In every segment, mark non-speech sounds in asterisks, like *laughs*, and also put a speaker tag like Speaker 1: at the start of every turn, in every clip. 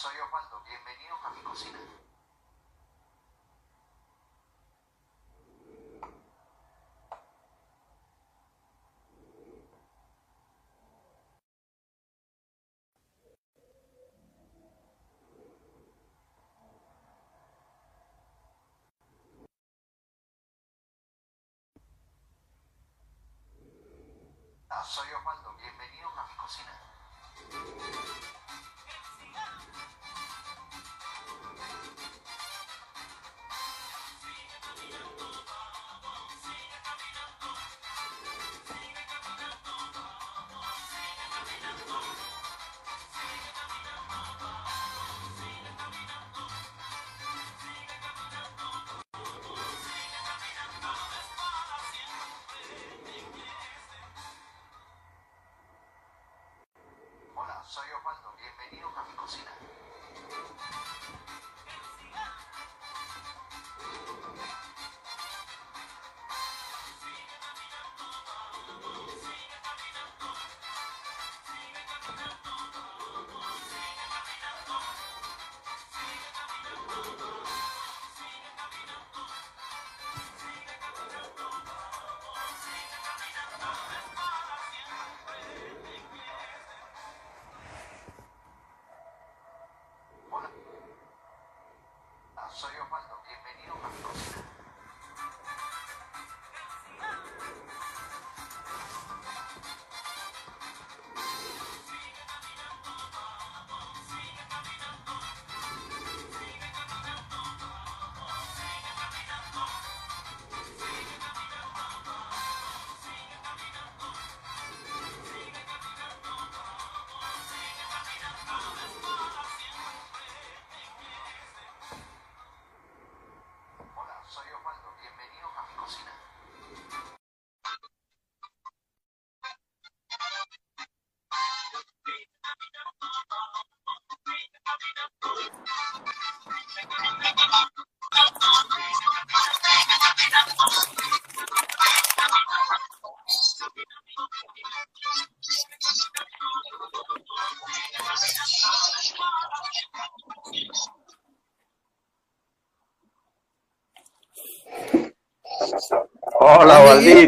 Speaker 1: soy Osvaldo. Bienvenidos a mi cocina. Ah, soy Osvaldo. Bienvenidos a mi cocina.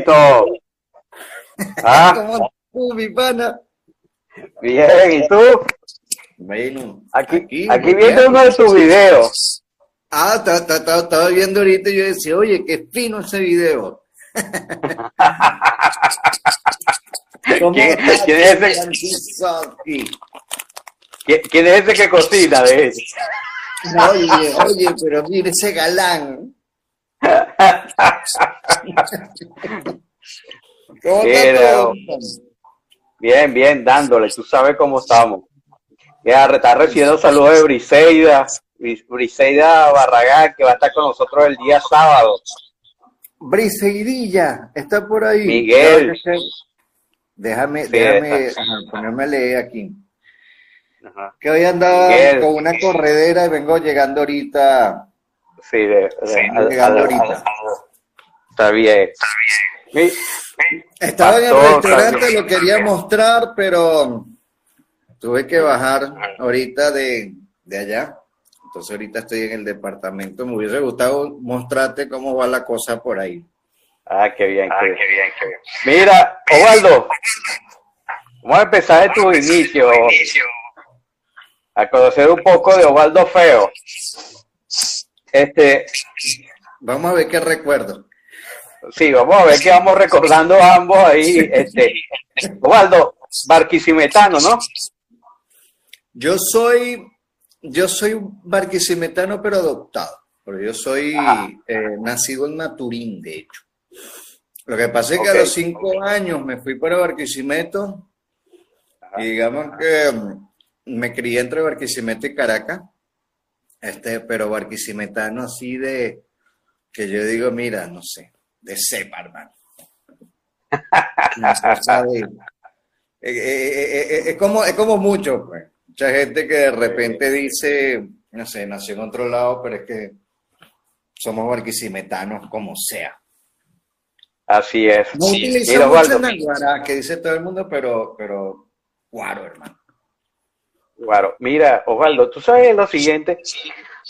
Speaker 2: Valdito. *laughs* Ah,
Speaker 3: ¿Cómo tú, mi pana?
Speaker 2: bien, ¿y tú?
Speaker 3: Bueno,
Speaker 2: Aquí, aquí viendo uno de tus videos.
Speaker 3: Ah, estaba, viendo ahorita y yo decía, oye, qué fino ese video. *laughs* ¿Cómo
Speaker 2: ¿Quién- es ese? ¿Quién, quién es ese que cocina de ese?
Speaker 3: Oye, oye, pero mire ese galán. ¿Cómo está
Speaker 2: Mira,
Speaker 3: todo?
Speaker 2: Bien, bien, dándole, tú sabes cómo estamos. Ya, está recibiendo saludos de Briseida, Bris- Briseida Barragán, que va a estar con nosotros el día sábado.
Speaker 3: Briseidilla, está por ahí.
Speaker 2: Miguel.
Speaker 3: Déjame,
Speaker 2: Sí,
Speaker 3: déjame ajá, ponerme a leer aquí.
Speaker 2: Ajá.
Speaker 3: Que hoy andaba
Speaker 2: Miguel.
Speaker 3: con una corredera y vengo llegando ahorita.
Speaker 2: Sí, de,
Speaker 3: ahorita.
Speaker 2: Está bien.
Speaker 3: Estaba en el restaurante, lo quería mostrar, pero tuve que bajar ahorita de, de allá. Entonces ahorita estoy en el departamento. Me hubiese gustado mostrarte cómo va la cosa por ahí.
Speaker 2: Ah, qué bien, qué bien. Mira, Osvaldo, vamos a empezar de tu inicio, a conocer un poco de Osvaldo Feo. Este,
Speaker 3: Vamos a ver qué recuerdo.
Speaker 2: sí, vamos a ver que vamos recordando ambos ahí. Este, Osvaldo, barquisimetano, ¿no?
Speaker 3: Yo soy, yo soy un barquisimetano, pero adoptado. Pero yo soy eh, nacido en Maturín, de hecho. Lo que pasa es que a los cinco años me fui para Barquisimeto y digamos que mm, me crié entre Barquisimeto y Caracas, este, pero barquisimetano así de, que yo digo, mira, no sé, de cepa, hermano. Eh, eh, eh, es, como, es como mucho, pues. Mucha gente que de repente dice, no sé, nació en otro lado, pero es que somos barquisimetanos como sea.
Speaker 2: Así es.
Speaker 3: No
Speaker 2: Sí. Mira,
Speaker 3: Naguará, que dice todo el mundo, pero, pero, guaro, hermano.
Speaker 2: Claro, mira, Osvaldo, tú sabes lo siguiente,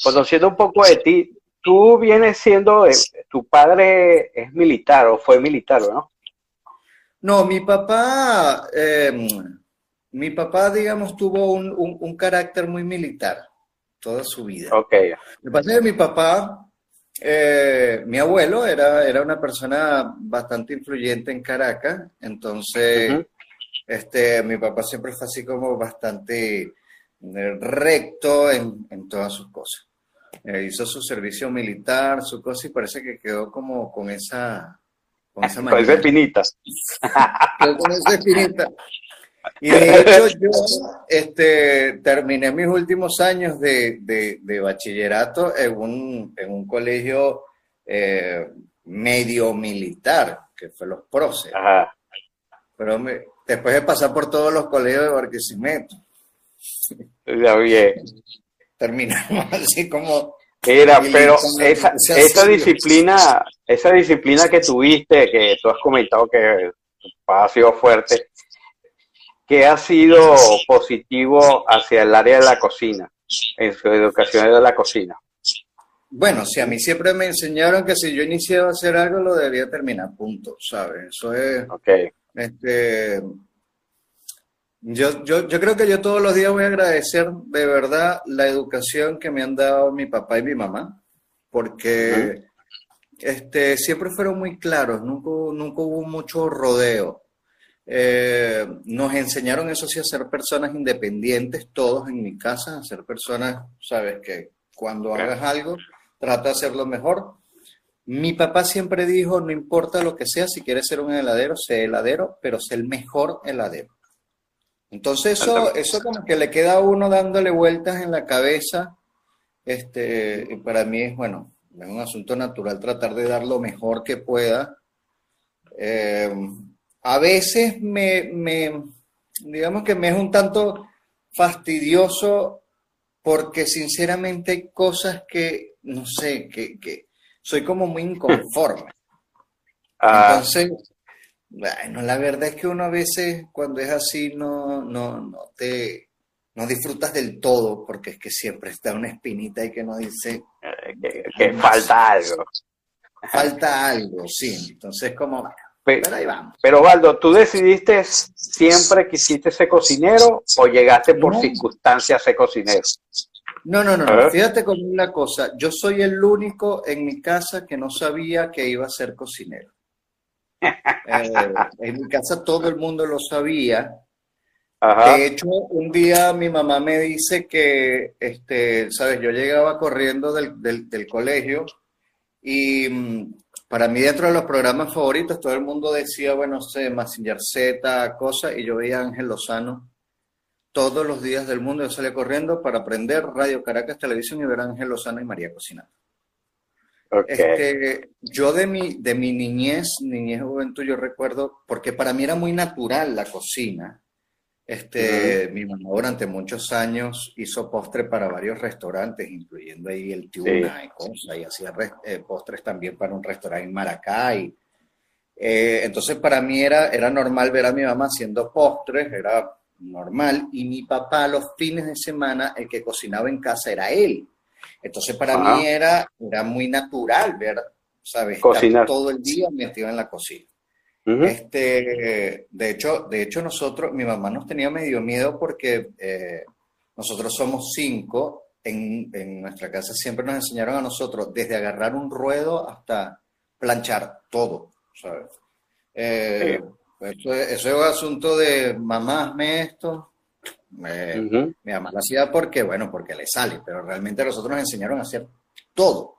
Speaker 2: conociendo un poco de ti, tú vienes siendo, eh, tu padre es militar o fue militar, ¿no?
Speaker 3: No, mi papá, eh, mi papá, digamos, tuvo un, un- un carácter muy militar toda su vida.
Speaker 2: Ok,
Speaker 3: Lo que pasa es que mi papá, eh, mi abuelo, era, era una persona bastante influyente en Caracas, entonces, este, mi papá siempre fue así como bastante recto en, en todas sus cosas. Eh, hizo su servicio militar, su cosa, y parece que quedó como con esa, con esa
Speaker 2: con
Speaker 3: manía.
Speaker 2: esa espinita. *laughs*
Speaker 3: Quedó con esa espinita. Y de *laughs* hecho yo este, terminé mis últimos años de, de- de bachillerato en un, en un colegio eh, medio militar, que fue los.
Speaker 2: Ajá.
Speaker 3: Pero me- después de pasar por todos los colegios de Barquisimeto,
Speaker 2: Bien.
Speaker 3: terminamos *laughs* así como...
Speaker 2: Mira, pero esa, disciplina, esa disciplina que tuviste, que tú has comentado que ha sido fuerte, ¿qué ha sido positivo hacia el área de la cocina, en su educación de la cocina?
Speaker 3: Bueno, si a mí siempre me enseñaron que si yo iniciaba a hacer algo lo debía terminar, punto, ¿sabes? Eso es...
Speaker 2: Ok,
Speaker 3: Este, yo, yo, yo creo que yo todos los días voy a agradecer de verdad la educación que me han dado mi papá y mi mamá, porque este, siempre fueron muy claros, nunca, hubo- nunca hubo mucho rodeo. Eh, nos enseñaron eso sí a ser personas independientes, todos en mi casa, a ser personas, sabes, que cuando hagas algo, trata de hacerlo mejor. Mi papá siempre dijo, no importa lo que sea, si quieres ser un heladero, sé heladero, pero sé el mejor heladero. Entonces eso, eso como que le queda a uno dándole vueltas en la cabeza. Este, y para mí es, bueno, es un asunto natural tratar de dar lo mejor que pueda. Eh, a veces me, me, digamos que me es un tanto fastidioso porque sinceramente hay cosas que, no sé, que, que soy como muy inconforme.
Speaker 2: Ah,
Speaker 3: Entonces, bueno, la verdad es que uno a veces cuando es así no, no, no te, no disfrutas del todo porque es que siempre está una espinita y que nos dice,
Speaker 2: que, que falta algo.
Speaker 3: falta algo, sí. Entonces, como, bueno,
Speaker 2: Pe-
Speaker 3: pero ahí vamos.
Speaker 2: Pero Valdo, ¿tú decidiste siempre quisiste ser cocinero o llegaste por
Speaker 3: No.
Speaker 2: circunstancias a ser cocinero?
Speaker 3: No, no, no, no.
Speaker 2: ver.
Speaker 3: Fíjate con una cosa. Yo soy el único en mi casa que no sabía que iba a ser cocinero. Eh, en mi casa todo el mundo lo sabía.
Speaker 2: Ajá.
Speaker 3: De hecho, un día mi mamá me dice que, este, sabes, yo llegaba corriendo del, del- del colegio y mm, para mí dentro de los programas favoritos todo el mundo decía, bueno, no sé, Mazinger Z, cosa, y yo veía a Ángel Lozano todos los días del mundo. Yo salía corriendo para aprender Radio Caracas Televisión y ver a Ángel Lozano y María Cocinando. Este, yo de mi, de mi niñez, niñez juventud, yo recuerdo, porque para mí era muy natural la cocina. Este, mi mamá durante muchos años hizo postre para varios restaurantes, incluyendo ahí el Tuna y cosas, y hacía eh, postres también para un restaurante en Maracay. Eh, entonces para mí era, era normal ver a mi mamá haciendo postres, era normal, y mi papá los fines de semana, el que cocinaba en casa era él. Entonces para
Speaker 2: Ajá.
Speaker 3: mí era, era muy natural ver, ¿sabes?
Speaker 2: Cocinar.
Speaker 3: Estar todo el día metido en la cocina. Este, de hecho, de hecho nosotros, mi mamá nos tenía medio miedo porque eh, nosotros somos cinco. En, en nuestra casa siempre nos enseñaron a nosotros desde agarrar un ruedo hasta planchar todo, ¿sabes? Eh, eso, es- eso es un asunto de mamá, hazme esto. Eh,
Speaker 2: Ujú.
Speaker 3: mi mamá lo hacía porque, bueno, porque le sale, pero realmente nosotros nos enseñaron a hacer todo.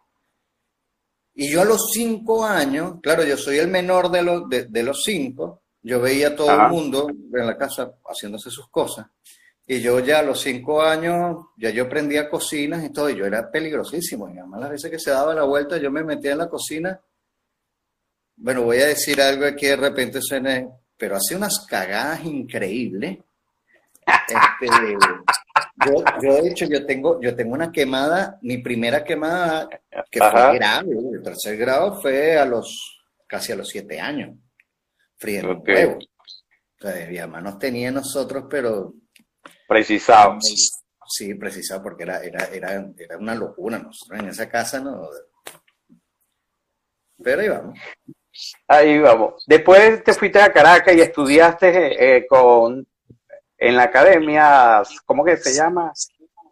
Speaker 3: Y yo a los cinco años, claro, yo soy el menor de los, de, de los cinco, yo veía a todo
Speaker 2: Ajá.
Speaker 3: el mundo en la casa haciéndose sus cosas. Y yo ya a los cinco años, ya yo aprendía cocinas y todo, y yo era peligrosísimo. Mi mamá las veces que se daba la vuelta, yo me metía en la cocina. Bueno, voy a decir algo aquí de repente suene, pero hace unas cagadas increíbles. Este, yo, yo, de hecho, yo tengo, yo tengo una quemada, mi primera quemada, que
Speaker 2: Ajá.
Speaker 3: fue grave, el tercer grado fue a los, casi a los siete años, friendo
Speaker 2: Ok.
Speaker 3: un huevo. O sea, mi mamá nos tenía nosotros, pero
Speaker 2: Precisado.
Speaker 3: Sí, precisado, porque era, era, era, era una locura. Nosotros en esa casa no. Pero ahí vamos.
Speaker 2: Ahí vamos. Después te fuiste a Caracas y estudiaste eh, con en la academia, ¿cómo que se llama?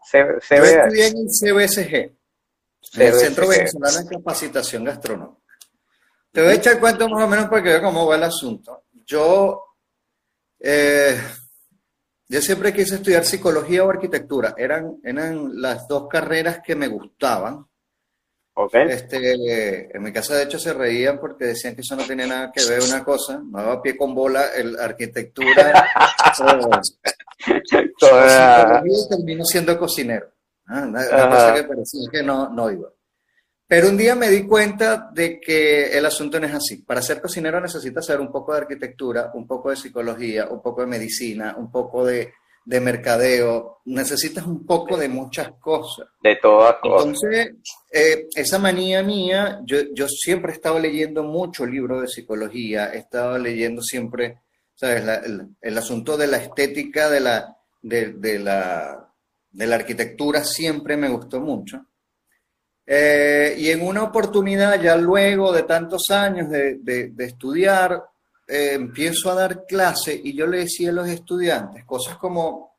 Speaker 3: C Yo estudié en el CBSG, el Centro Venezolano de Capacitación Gastronómica. Te voy a echar cuenta más o menos para que veas cómo va el asunto. Yo, eh, yo siempre quise estudiar psicología o arquitectura. Eran, eran las dos carreras que me gustaban. Este, en mi casa, de hecho, se reían porque decían que eso no tenía nada que ver una cosa. No daba pie con bola el arquitectura. *laughs* Toda... termino siendo cocinero. ¿ah? Una, cosa que parecía que no, no iba. Pero un día me di cuenta de que el asunto no es así. Para ser cocinero necesitas saber un poco de arquitectura, un poco de psicología, un poco de medicina, un poco de de mercadeo, necesitas un poco de muchas cosas.
Speaker 2: De todas cosas.
Speaker 3: Entonces, eh, esa manía mía, yo, yo siempre he estado leyendo mucho libros de psicología, he estado leyendo siempre, ¿sabes? el, asunto de la estética, de la, de, la, de la arquitectura, siempre me gustó mucho. Eh, y en una oportunidad, ya luego de tantos años de, de estudiar, eh, empiezo a dar clase y yo le decía a los estudiantes cosas como,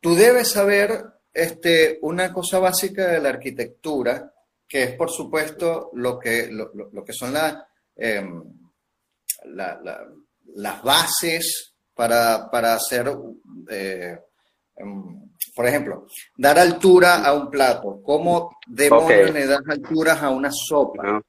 Speaker 3: tú debes saber este, una cosa básica de la arquitectura, que es por supuesto lo que, lo, que son em, las bases para, hacer, eh, em, por ejemplo, dar altura a un plato. ¿Cómo demonios le das alturas a una sopa?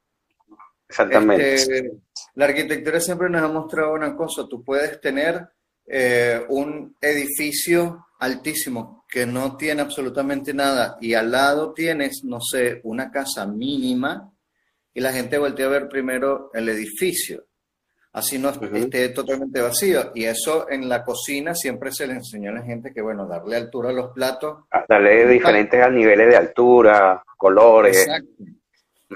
Speaker 2: Exactamente. Este,
Speaker 3: la arquitectura siempre nos ha mostrado una cosa, tú puedes tener eh, un edificio altísimo que no tiene absolutamente nada y al lado tienes, no sé, una casa mínima y la gente voltea a ver primero el edificio, así no esté totalmente vacío. Y eso en la cocina siempre se le enseñó a la gente que, bueno, darle altura a los platos.
Speaker 2: darle diferentes niveles de altura, colores. Exacto.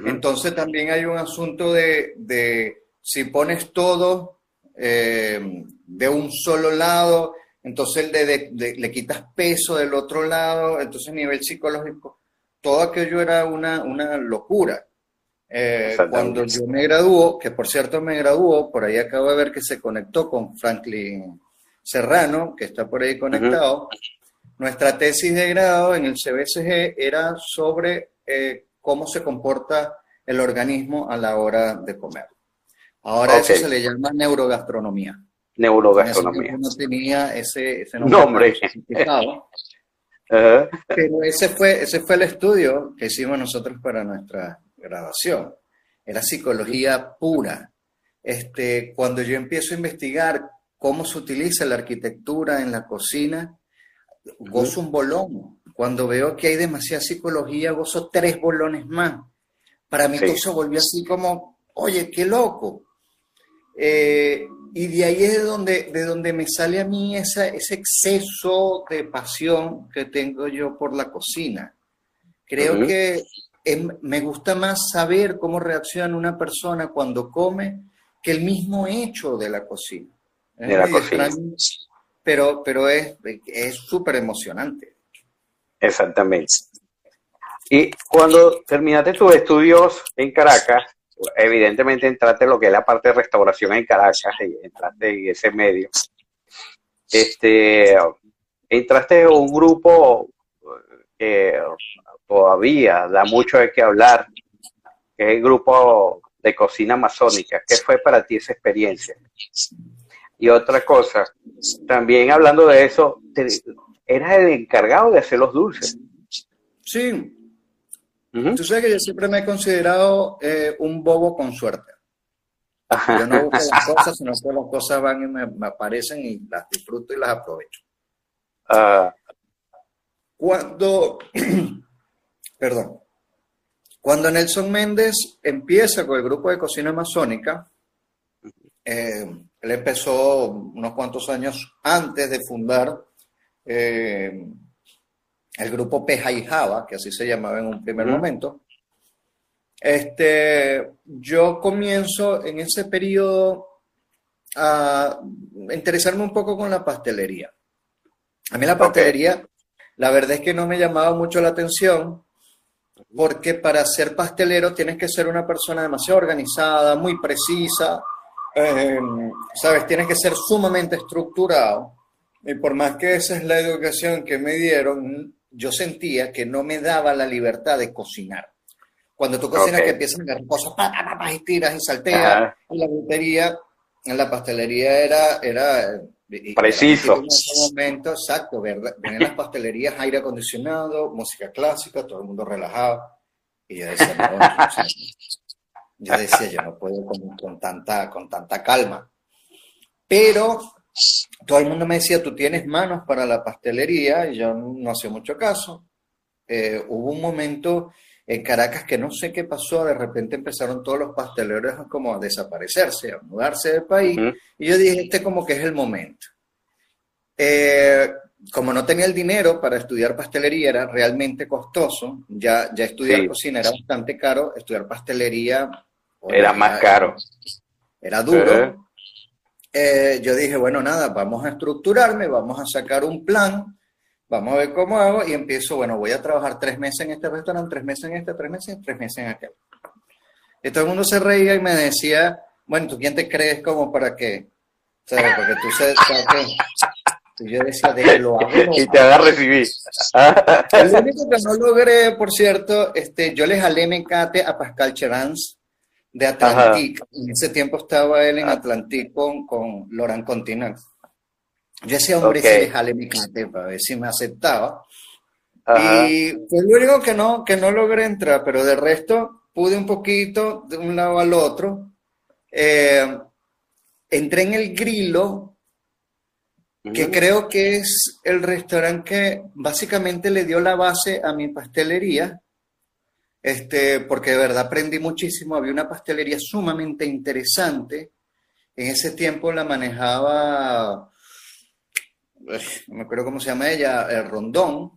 Speaker 3: Entonces también hay un asunto de, si pones todo eh, de un solo lado, entonces le quitas peso del otro lado, entonces a nivel psicológico, todo aquello era una, locura. Eh, cuando yo me graduó, que por cierto me graduó, por ahí acabo de ver que se conectó con Franklin Serrano, que está por ahí conectado, nuestra tesis de grado en el CBSG era sobre eh, cómo se comporta el organismo a la hora de comer. Ahora eso se le llama neurogastronomía.
Speaker 2: Neurogastronomía.
Speaker 3: No tenía ese, nombre. *laughs* Pero ese fue, ese fue el estudio que hicimos nosotros para nuestra graduación. Era psicología pura. Este, cuando yo empiezo a investigar cómo se utiliza la arquitectura en la cocina, gozo un bolón. Cuando veo que hay demasiada psicología, gozo tres bolones más. Para mí todo eso volvió así como, oye, qué loco. Eh, y de ahí es de donde, de donde me sale a mí ese exceso de pasión que tengo yo por la cocina. Creo que me gusta más saber cómo reacciona una persona cuando come que el mismo hecho de la cocina.
Speaker 2: De la cocina
Speaker 3: pero, pero es súper emocionante.
Speaker 2: Exactamente. Y cuando terminaste tus estudios en Caracas, evidentemente entraste en lo que es la parte de restauración en Caracas, y entraste en ese medio. Este, entraste en un grupo que todavía da mucho de qué hablar, que es el grupo de cocina amazónica. ¿Qué fue para ti esa experiencia? Y otra cosa, también hablando de eso, eras el encargado de hacer los dulces.
Speaker 3: Sí. Tú sabes que yo siempre me he considerado eh, un bobo con suerte. Yo no busco las *laughs* cosas, sino que las cosas van y me, aparecen y las disfruto y las aprovecho. Ah. Cuando, *clears throat* perdón, cuando Nelson Méndez empieza con el grupo de cocina amazónica, eh, él empezó unos cuantos años antes de fundar eh, el grupo Peja y Java, que así se llamaba en un primer momento. Este, yo comienzo en ese periodo a interesarme un poco con la pastelería. A mí la pastelería, la verdad es que no me llamaba mucho la atención, porque para ser pastelero tienes que ser una persona demasiado organizada, muy precisa, eh, sabes, tienes que ser sumamente estructurado. Y por más que esa es la educación que me dieron, yo sentía que no me daba la libertad de cocinar. Cuando tú cocinas
Speaker 2: Ok.
Speaker 3: que empiezan a agarrar cosas, pa, pa, pa, y tiras y salteas,
Speaker 2: Ajá.
Speaker 3: en la brutería, en la pastelería era, era y- y-
Speaker 2: Preciso.
Speaker 3: En ese momento, exacto, ¿verdad? Venían las pastelerías, aire acondicionado, música clásica, todo el mundo relajado. Y yo decía, no, o sea, yo decía, yo no puedo con, con tanta, con tanta calma. Pero todo el mundo me decía, tú tienes manos para la pastelería, y yo no hacía mucho caso. Eh, hubo un momento en Caracas que no sé qué pasó, de repente empezaron todos los pasteleros como a desaparecerse, a mudarse del país, y yo dije, este como que es el momento. Eh, como no tenía el dinero para estudiar pastelería, era realmente costoso, ya, ya estudiar
Speaker 2: Sí.
Speaker 3: cocina era bastante caro, estudiar pastelería
Speaker 2: Era más caro.
Speaker 3: Era duro.
Speaker 2: Eh,
Speaker 3: yo dije, bueno, nada, vamos a estructurarme, vamos a sacar un plan, vamos a ver cómo hago y empiezo, bueno, voy a trabajar tres meses en este restaurante, tres meses en este, tres meses, tres meses en aquel. Y todo el mundo se reía y me decía, bueno, ¿tú quién te crees como para qué? O sea, porque tú sabes, ¿sabes? Y yo decía, de lo hago, *laughs*
Speaker 2: Y te haga recibir.
Speaker 3: el único que no logré, por cierto, este, yo le jalé mecate a Pascal Cherans de Atlantic. En ese tiempo estaba él en
Speaker 2: Ah.
Speaker 3: Atlantic con, con Laurent Continent. Yo ese hombre
Speaker 2: Ok.
Speaker 3: sí le mecate para ver si me aceptaba.
Speaker 2: Ajá.
Speaker 3: Y fue lo único que no, que no logré entrar, pero de resto pude un poquito de un lado al otro. Eh, entré en el Grillo, que creo que es el restaurante que básicamente le dio la base a mi pastelería, este, porque de verdad aprendí muchísimo. Había una pastelería sumamente interesante. En ese tiempo la manejaba, eh, no me acuerdo cómo se llama ella, el Rondón.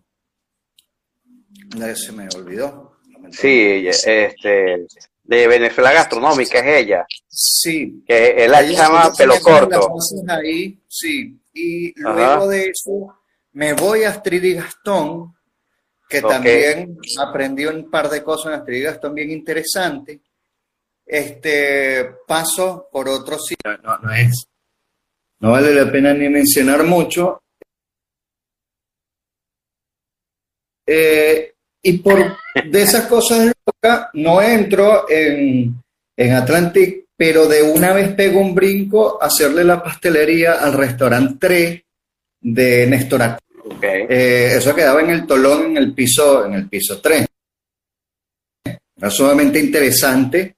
Speaker 3: Eh, Se me olvidó.
Speaker 2: Sí, este, de Venezuela Gastronómica es ella,
Speaker 3: Sí,
Speaker 2: que él la
Speaker 3: Ella-
Speaker 2: llama
Speaker 3: ella
Speaker 2: pelo corto.
Speaker 3: ahí, sí. Y
Speaker 2: Ajá.
Speaker 3: luego de eso me voy a Astrid y Gastón, que también aprendí un par de cosas en Astrid y Gastón bien interesantes. Este, paso por otro sitio. No, no es. No vale la pena ni mencionar mucho. Eh, y por de esas cosas locas, no entro en, en Atlantic, pero de una vez pego un brinco a hacerle la pastelería al restaurante 3 de Néstor.
Speaker 2: Ok.
Speaker 3: Eh, eso quedaba en el Tolón, en el piso, en el piso 3. Era sumamente interesante.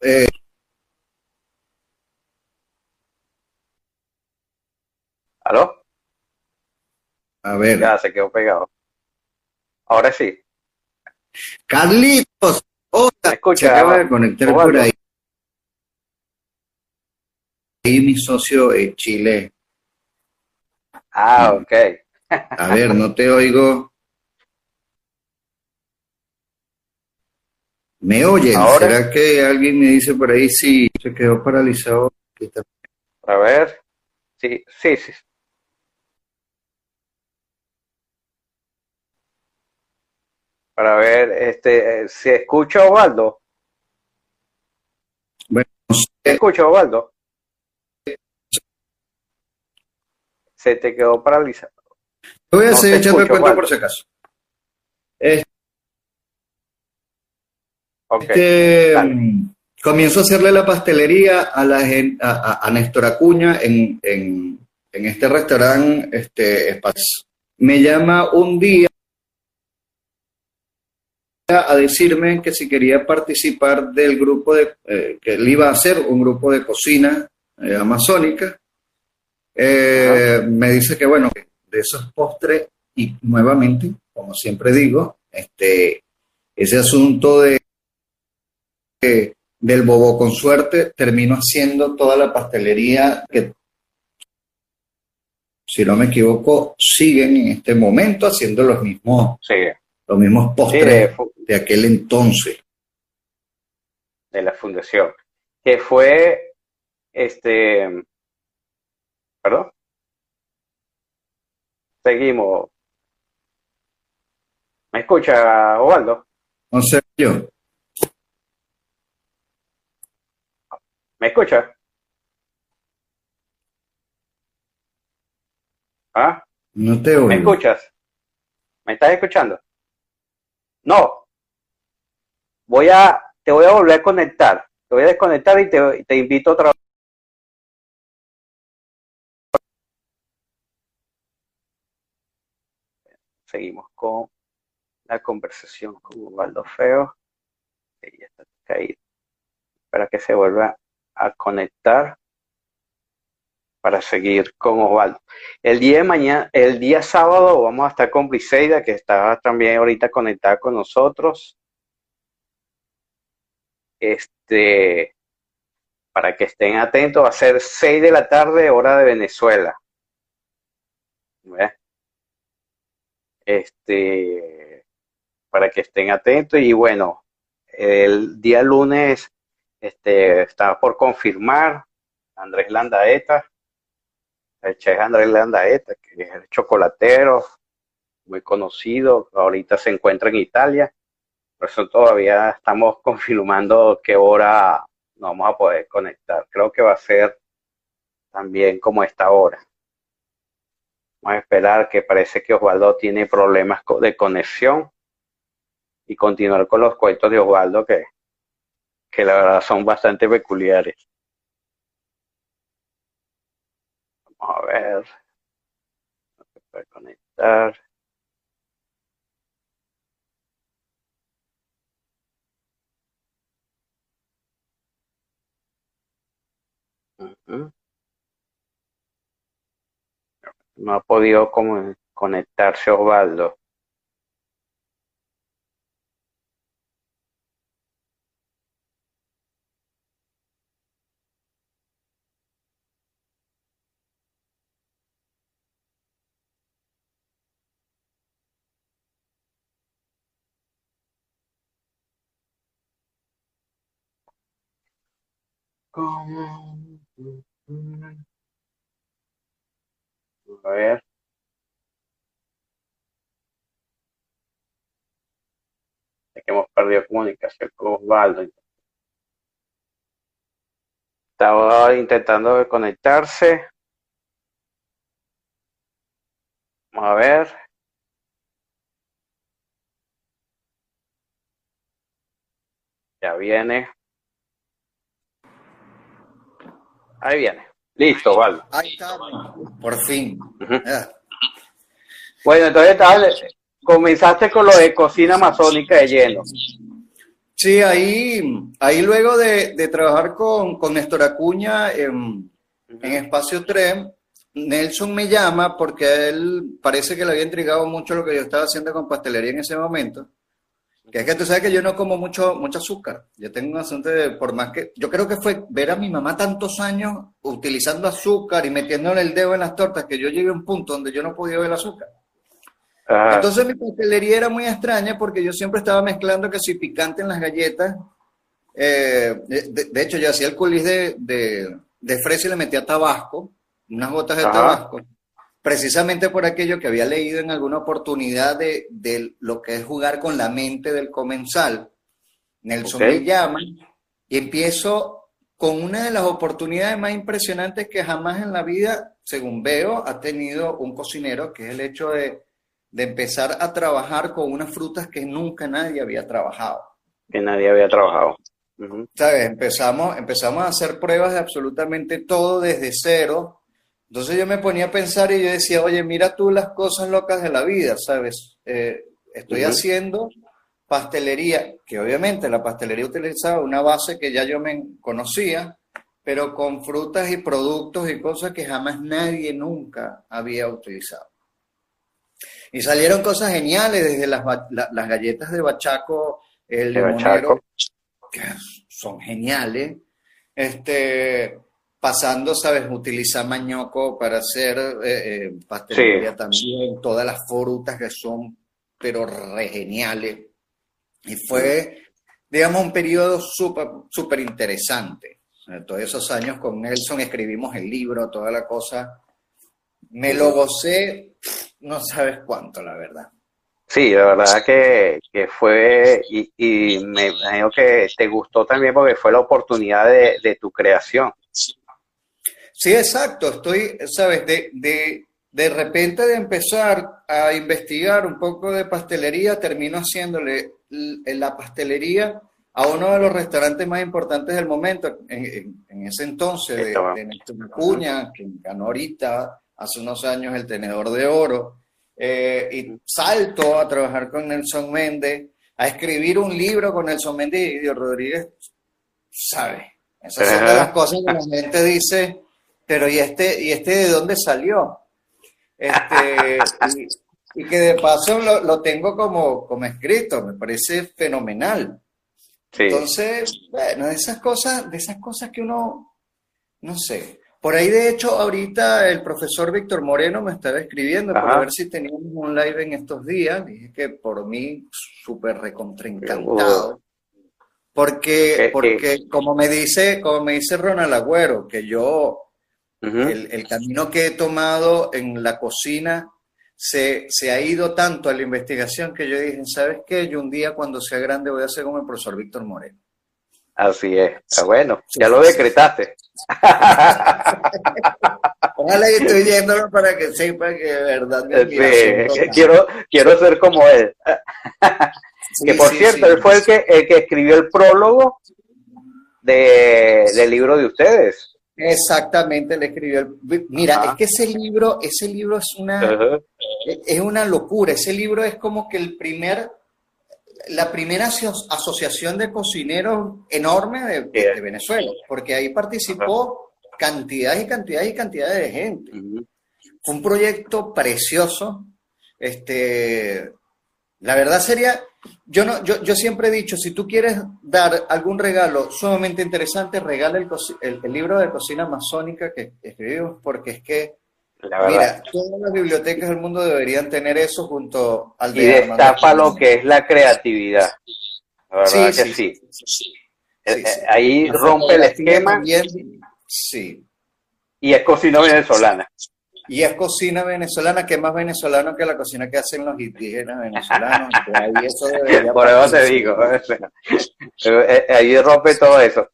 Speaker 3: Eh,
Speaker 2: ¿Aló?
Speaker 3: a ver,
Speaker 2: Ya se quedó pegado. Ahora sí.
Speaker 3: Carlitos, hola,
Speaker 2: ¿Me escucha,
Speaker 3: se acaba de conectar por ahí. Ahí mi socio en Chile.
Speaker 2: Ah, ok.
Speaker 3: A ver, no te oigo. ¿Me oyen?
Speaker 2: Ahora.
Speaker 3: ¿Será que alguien me dice por ahí si se quedó paralizado?
Speaker 2: A ver. Sí, sí, sí. Para ver, este, eh, ¿se escucha Osvaldo?
Speaker 3: Bueno, no sé.
Speaker 2: ¿Se escucha Osvaldo? Se te quedó paralizado.
Speaker 3: Voy a
Speaker 2: No
Speaker 3: hacer
Speaker 2: te
Speaker 3: echando el cuento por si acaso. Este, comienzo a hacerle la pastelería a la a, a- a Néstor Acuña en, en- en este restaurante este, Espacio. Me llama un día a decirme que si quería participar del grupo de, eh, que él iba a hacer un grupo de cocina eh, amazónica. Eh, me dice que bueno, de esos postres y nuevamente, como siempre digo, este, ese asunto de del bobo con suerte termino haciendo toda la pastelería que, si no me equivoco, siguen en este momento haciendo los mismos,
Speaker 2: Sí,
Speaker 3: los mismos
Speaker 2: sí,
Speaker 3: postres
Speaker 2: de,
Speaker 3: de aquel entonces.
Speaker 2: de la fundación. Que fue, este, perdón. seguimos. ¿Me escucha, Osvaldo?
Speaker 3: No sé yo.
Speaker 2: ¿Me escucha? ¿Ah?
Speaker 3: No te oigo.
Speaker 2: ¿Me escuchas? ¿Me estás escuchando? No. Voy a, te voy a volver a conectar. Te voy a desconectar y te, te invito otra vez. Seguimos con la conversación con Osvaldo Feo. Está. Para que se vuelva a conectar para seguir con Osvaldo. El día de mañana, el día sábado vamos a estar con Briseida, que está también ahorita conectada con nosotros. Este, para que estén atentos, va a ser 6 de la tarde, hora de Venezuela. ¿Ve? Este, para que estén atentos y bueno, el día lunes este, está por confirmar Andrés Landaeta, el chef Andrés Landaeta, que es el chocolatero, muy conocido, ahorita se encuentra en Italia, por eso todavía estamos *laughs* confirmando qué hora nos vamos a poder conectar. Creo que va a ser también como esta hora. Vamos a esperar que parece que Osvaldo tiene problemas de conexión y continuar con los cuentos de Osvaldo que, que la verdad son bastante peculiares. Vamos a ver. No se puede conectar. No ha podido conectarse Osvaldo. A ver. Es que hemos perdido comunicación con Osvaldo. Estaba intentando conectarse. Vamos a ver. Ya viene. Ahí viene. Listo, Osvaldo.
Speaker 3: Ahí está, por fin. Ah,
Speaker 2: Bueno, entonces tal, comenzaste con lo de cocina amazónica de lleno.
Speaker 3: Sí, ahí, ahí luego de, de trabajar con, con Néstor Acuña en, en Espacio 3, Nelson me llama porque a él parece que le había intrigado mucho lo que yo estaba haciendo con pastelería en ese momento. Que es que tú sabes que yo no como mucho, mucho azúcar. Yo tengo un asunto de, por más que, yo creo que fue ver a mi mamá tantos años utilizando azúcar y metiéndole el dedo en las tortas que yo llegué a un punto donde yo no podía ver el azúcar.
Speaker 2: Ajá.
Speaker 3: Entonces mi pastelería era muy extraña porque yo siempre estaba mezclando que si picante en las galletas. eh, de, de hecho, yo hacía el culis de, de, de fresa y le metía tabasco, unas gotas de
Speaker 2: Ajá.
Speaker 3: tabasco, precisamente por aquello que había leído en alguna oportunidad de, de lo que es jugar con la mente del comensal. Nelson
Speaker 2: Ok.
Speaker 3: me llama y empiezo con una de las oportunidades más impresionantes que jamás en la vida, según veo, ha tenido un cocinero, que es el hecho de, de empezar a trabajar con unas frutas que nunca nadie había trabajado.
Speaker 2: Que nadie había trabajado. Ujú.
Speaker 3: ¿Sabes? Empezamos, empezamos a hacer pruebas de absolutamente todo desde cero. Entonces yo me ponía a pensar y yo decía, oye, mira tú las cosas locas de la vida, ¿sabes? Eh, estoy haciendo pastelería, que obviamente la pastelería utilizaba una base que ya yo me conocía, pero con frutas y productos y cosas que jamás nadie nunca había utilizado. Y salieron cosas geniales, desde las, ba- la- las galletas de bachaco, el
Speaker 2: De bachaco.
Speaker 3: que son geniales. Este, pasando, ¿sabes? Utilizar mañoco para hacer eh, eh, pastelería también, todas las frutas que son, pero re geniales. Y fue, digamos, un periodo súper, súper interesante. Eh, Todos esos años con Nelson escribimos el libro, toda la cosa. me lo gocé, no sabes cuánto, la verdad.
Speaker 2: Sí, la verdad que, que fue, y, y, me imagino que te gustó también porque fue la oportunidad de, de tu creación.
Speaker 3: Sí, exacto. Estoy, sabes, de, de, de repente de empezar a investigar un poco de pastelería, termino haciéndole la pastelería a uno de los restaurantes más importantes del momento, en, en ese entonces, de, de Néstor Cuña, que ganó ahorita, hace unos años, el Tenedor de Oro, eh, y salto a trabajar con Nelson Méndez, a escribir un libro con Nelson Méndez y Dios Rodríguez, ¿sabe? Esas son de las cosas que la gente dice, pero ¿y este, y este de dónde salió? Este, *laughs* y, y, que de paso lo, lo, tengo como, como escrito, me parece fenomenal. Sí. Entonces, bueno, de esas cosas, de esas cosas que uno, no sé. Por ahí, de hecho, ahorita el profesor Víctor Moreno me estaba escribiendo Ajá. para ver si teníamos un live en estos días. Dije que por mí, súper recontraencantado. Porque, porque como me dice, como me dice Ronald Agüero, que yo Uh -huh. el, el, camino que he tomado en la cocina se, se, ha ido tanto a la investigación que yo dije, ¿sabes qué? Yo un día cuando sea grande voy a ser como el profesor Víctor Moreno.
Speaker 2: Así es. Está bueno, ya lo decretaste. *laughs*
Speaker 3: Ojalá que estoy yéndolo para que sepa que de verdad
Speaker 2: sí, quiero, quiero ser como él. que por cierto, él fue el que, el que escribió el prólogo de, del libro de ustedes.
Speaker 3: Exactamente, le escribió. El, mira, es que ese libro, ese libro es una, Ajá. es una locura. Ese libro es como que el primer, la primera asociación de cocineros enorme de, de, de Venezuela, porque ahí participó Ajá. cantidades y cantidades y cantidades de gente. Fue un proyecto precioso. Este, la verdad sería, yo, no, yo, yo, siempre he dicho, si tú quieres dar algún regalo sumamente interesante, regala el, el, el libro de cocina masónica que escribimos, porque es que, mira, todas las bibliotecas del mundo deberían tener eso junto al
Speaker 2: de... Y destapa lo que es la creatividad. La verdad sí, que sí. sí. sí eh, Ahí rompe el esquema.
Speaker 3: También, sí.
Speaker 2: Y es cocina venezolana.
Speaker 3: Y es cocina venezolana, que es más venezolano que la cocina que hacen los indígenas venezolanos. ahí eso
Speaker 2: Por eso te digo. *laughs* Eh, ahí rompe todo eso.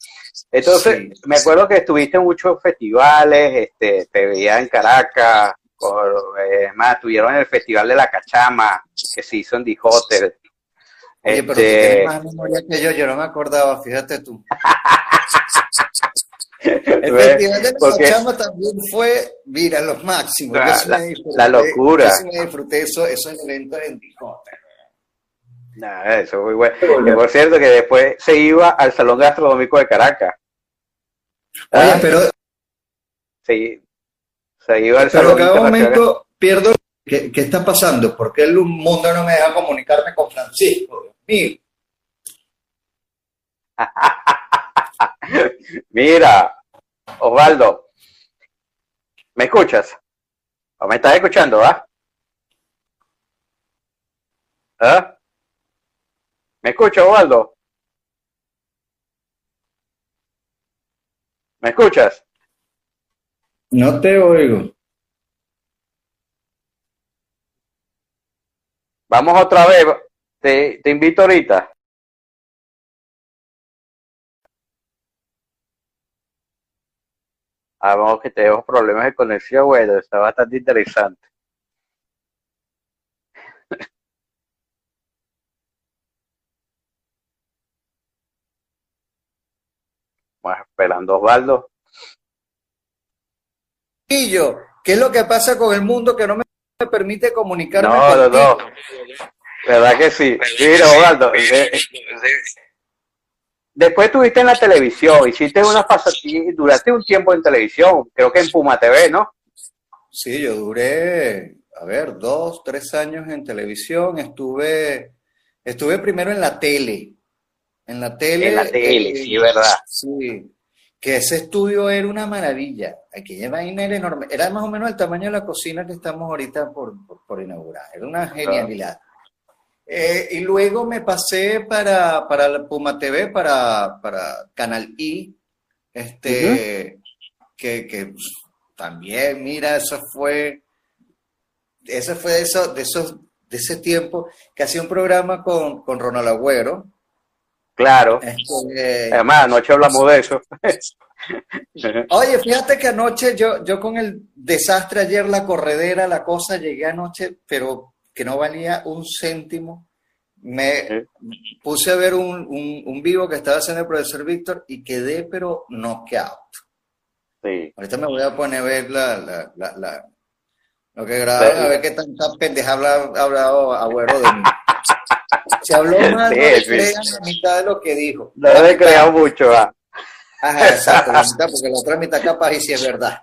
Speaker 2: Entonces, sí. me acuerdo que estuviste en muchos festivales, este, te veía en Caracas, por, eh, más, estuvieron en el Festival de la Cachama, que se hizo en The Hotel.
Speaker 3: Oye, este... pero tú tienes más memoria que yo, yo no me acordaba, fíjate tú. *laughs* El Festival de la Porque, Cachama también fue, mira, los máximos.
Speaker 2: La, la, la locura.
Speaker 3: Yo me disfruté eso, esos eventos en Dijote.
Speaker 2: Nah, eso es muy bueno. Que por cierto, que después se iba al Salón Gastronómico de Caracas.
Speaker 3: Oye, ah, pero.
Speaker 2: Sí, se iba al
Speaker 3: pero Salón cada momento pierdo. ¿Qué, ¿Qué, está pasando? ¿Por qué el mundo no me deja comunicarme con Francisco? Dios mío. *laughs*
Speaker 2: Mira, Osvaldo, ¿me escuchas? ¿O me estás escuchando, ah? ¿Ah? ¿Me escuchas, Osvaldo? ¿Me escuchas?
Speaker 3: No te oigo.
Speaker 2: Vamos otra vez. Te, te invito ahorita. Ah, vamos que tenemos problemas de conexión, bueno, está bastante interesante. Bueno, esperando Osvaldo.
Speaker 3: Y yo, ¿qué es lo que pasa con el mundo que no me permite comunicarme?
Speaker 2: No, no, no. ¿Verdad que sí? Mira, Osvaldo. Después estuviste en la televisión, hiciste unas pasatillas, duraste un tiempo en televisión, creo que en Puma TV, ¿no?
Speaker 3: Sí, yo duré, a ver, dos, tres años en televisión, estuve, estuve primero en la tele. En la tele.
Speaker 2: En la tele, eh, sí, verdad.
Speaker 3: Sí, que ese estudio era una maravilla. Aquella vaina era enorme. Era más o menos el tamaño de la cocina que estamos ahorita por, por, por inaugurar. Era una genialidad. Eh, y luego me pasé para, para la Puma TV, para, para Canal I, este, uh -huh. que, que pues, también, mira, eso fue, ese fue de, eso, de, esos, de ese tiempo que hacía un programa con, con Ronald Agüero.
Speaker 2: Claro.
Speaker 3: Este,
Speaker 2: Además, anoche hablamos de eso. *laughs*
Speaker 3: Oye, fíjate que anoche yo, yo con el desastre ayer, la corredera, la cosa, llegué anoche, pero que no valía un céntimo. Me puse a ver un, un, un vivo que estaba haciendo el profesor Víctor y quedé, pero knockout.
Speaker 2: Sí.
Speaker 3: Ahorita me voy a poner a ver la, la, la, la- lo que grabaron, a ver qué tanta pendeja habla ha hablado Agüero de mí. *laughs* Se habló mal,
Speaker 2: Sí,
Speaker 3: no crean la mitad de lo que dijo.
Speaker 2: No le he creado mucho, ah.
Speaker 3: Ajá, exacto, la mitad, porque la otra mitad capaz y si es verdad.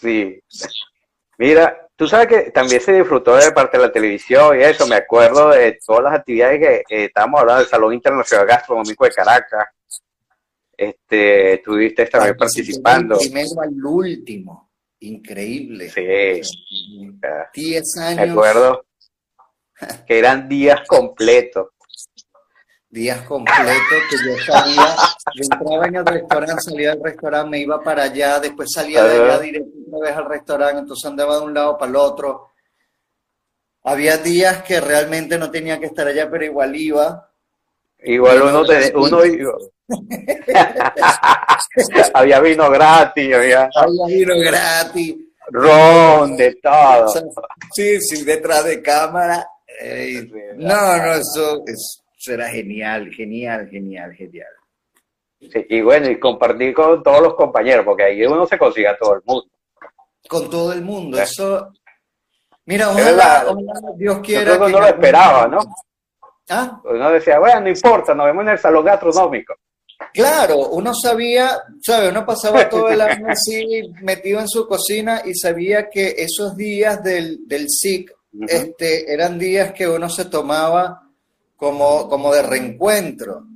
Speaker 2: Sí. Mira, tú sabes que también se disfrutó de parte de la televisión y eso. Me acuerdo de todas las actividades que eh, estábamos hablando del Salón Internacional Gastronómico de Caracas. Este, estuviste también participando.
Speaker 3: Del primero al último. Increíble.
Speaker 2: Sí, ah,
Speaker 3: 10
Speaker 2: me
Speaker 3: años,
Speaker 2: acuerdo *laughs* que eran días completos.
Speaker 3: Días completos que yo salía, yo entraba en el restaurante, salía del restaurante, me iba para allá, después salía de allá directo otra vez al restaurante, entonces andaba de un lado para el otro. Había días que realmente no tenía que estar allá, pero igual iba.
Speaker 2: Igual uno, te- uno *laughs* había vino gratis, había
Speaker 3: Había vino gratis.
Speaker 2: ron, de todo.
Speaker 3: Sí, sí, detrás de cámara. eh, no, no, eso, eso era genial, genial, genial, genial.
Speaker 2: Sí, y bueno, y compartir con todos los compañeros, porque ahí uno se consigue a todo el mundo.
Speaker 3: Con todo el mundo, eso. Mira, ojalá, ojalá Dios quiera.
Speaker 2: uno lo
Speaker 3: en algún
Speaker 2: esperaba, ¿no?
Speaker 3: Ah,
Speaker 2: Uno decía, bueno, no importa, nos vemos en el salón gastronómico.
Speaker 3: claro, uno sabía, ¿sabes? Uno pasaba *laughs* todo el año así metido en su cocina y sabía que esos días del, del SIC este, eran días que uno se tomaba como, como de reencuentro,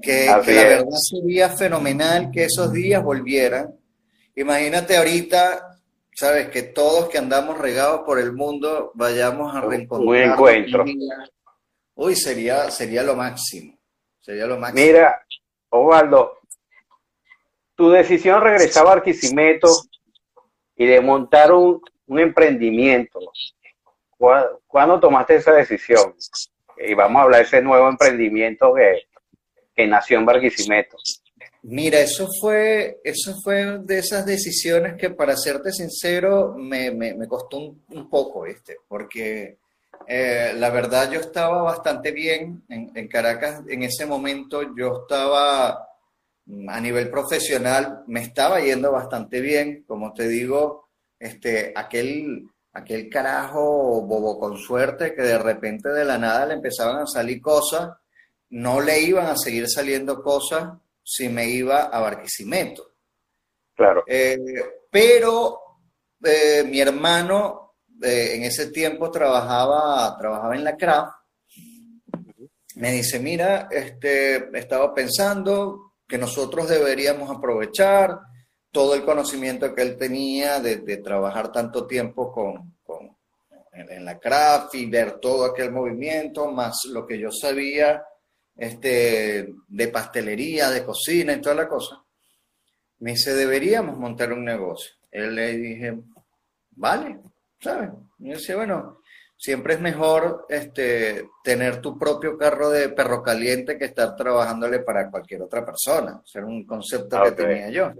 Speaker 3: que, la verdad sería fenomenal que esos días volvieran. Imagínate ahorita, sabes, que todos que andamos regados por el mundo vayamos a
Speaker 2: un
Speaker 3: reencontrarnos
Speaker 2: encuentro.
Speaker 3: un día. Uy, sería, sería lo máximo, sería lo máximo.
Speaker 2: Mira, Osvaldo, tu decisión regresar a Barquisimeto y de montar un, un emprendimiento, ¿cuá- ¿cuándo tomaste esa decisión? Y vamos a hablar de ese nuevo emprendimiento que, que nació en Barquisimeto.
Speaker 3: Mira, eso fue, eso fue de esas decisiones que, para serte sincero, me, me- costó un, un poco, ¿viste? Porque eh, la verdad yo estaba bastante bien en, en Caracas en ese momento, yo estaba a nivel profesional, me estaba yendo bastante bien, como te digo, este, aquel, aquel carajo bobo con suerte que de repente de la nada le empezaban a salir cosas, no le iban a seguir saliendo cosas si me iba a Barquisimeto.
Speaker 2: Claro,
Speaker 3: Eh, pero eh, mi hermano eh, en ese tiempo trabajaba, trabajaba en la CRAF. Me dice, mira, este, estaba pensando que nosotros deberíamos aprovechar todo el conocimiento que él tenía de, de trabajar tanto tiempo con, con- en, en la CRAF y ver todo aquel movimiento, más lo que yo sabía este, de pastelería, de cocina y toda la cosa. Me dice, deberíamos montar un negocio. Él le dije, vale, ¿sabes? Y yo decía, bueno, siempre es mejor este, tener tu propio carro de perro caliente que estar trabajándole para cualquier otra persona. Ese era un concepto
Speaker 2: Ah,
Speaker 3: que
Speaker 2: ok.
Speaker 3: tenía yo.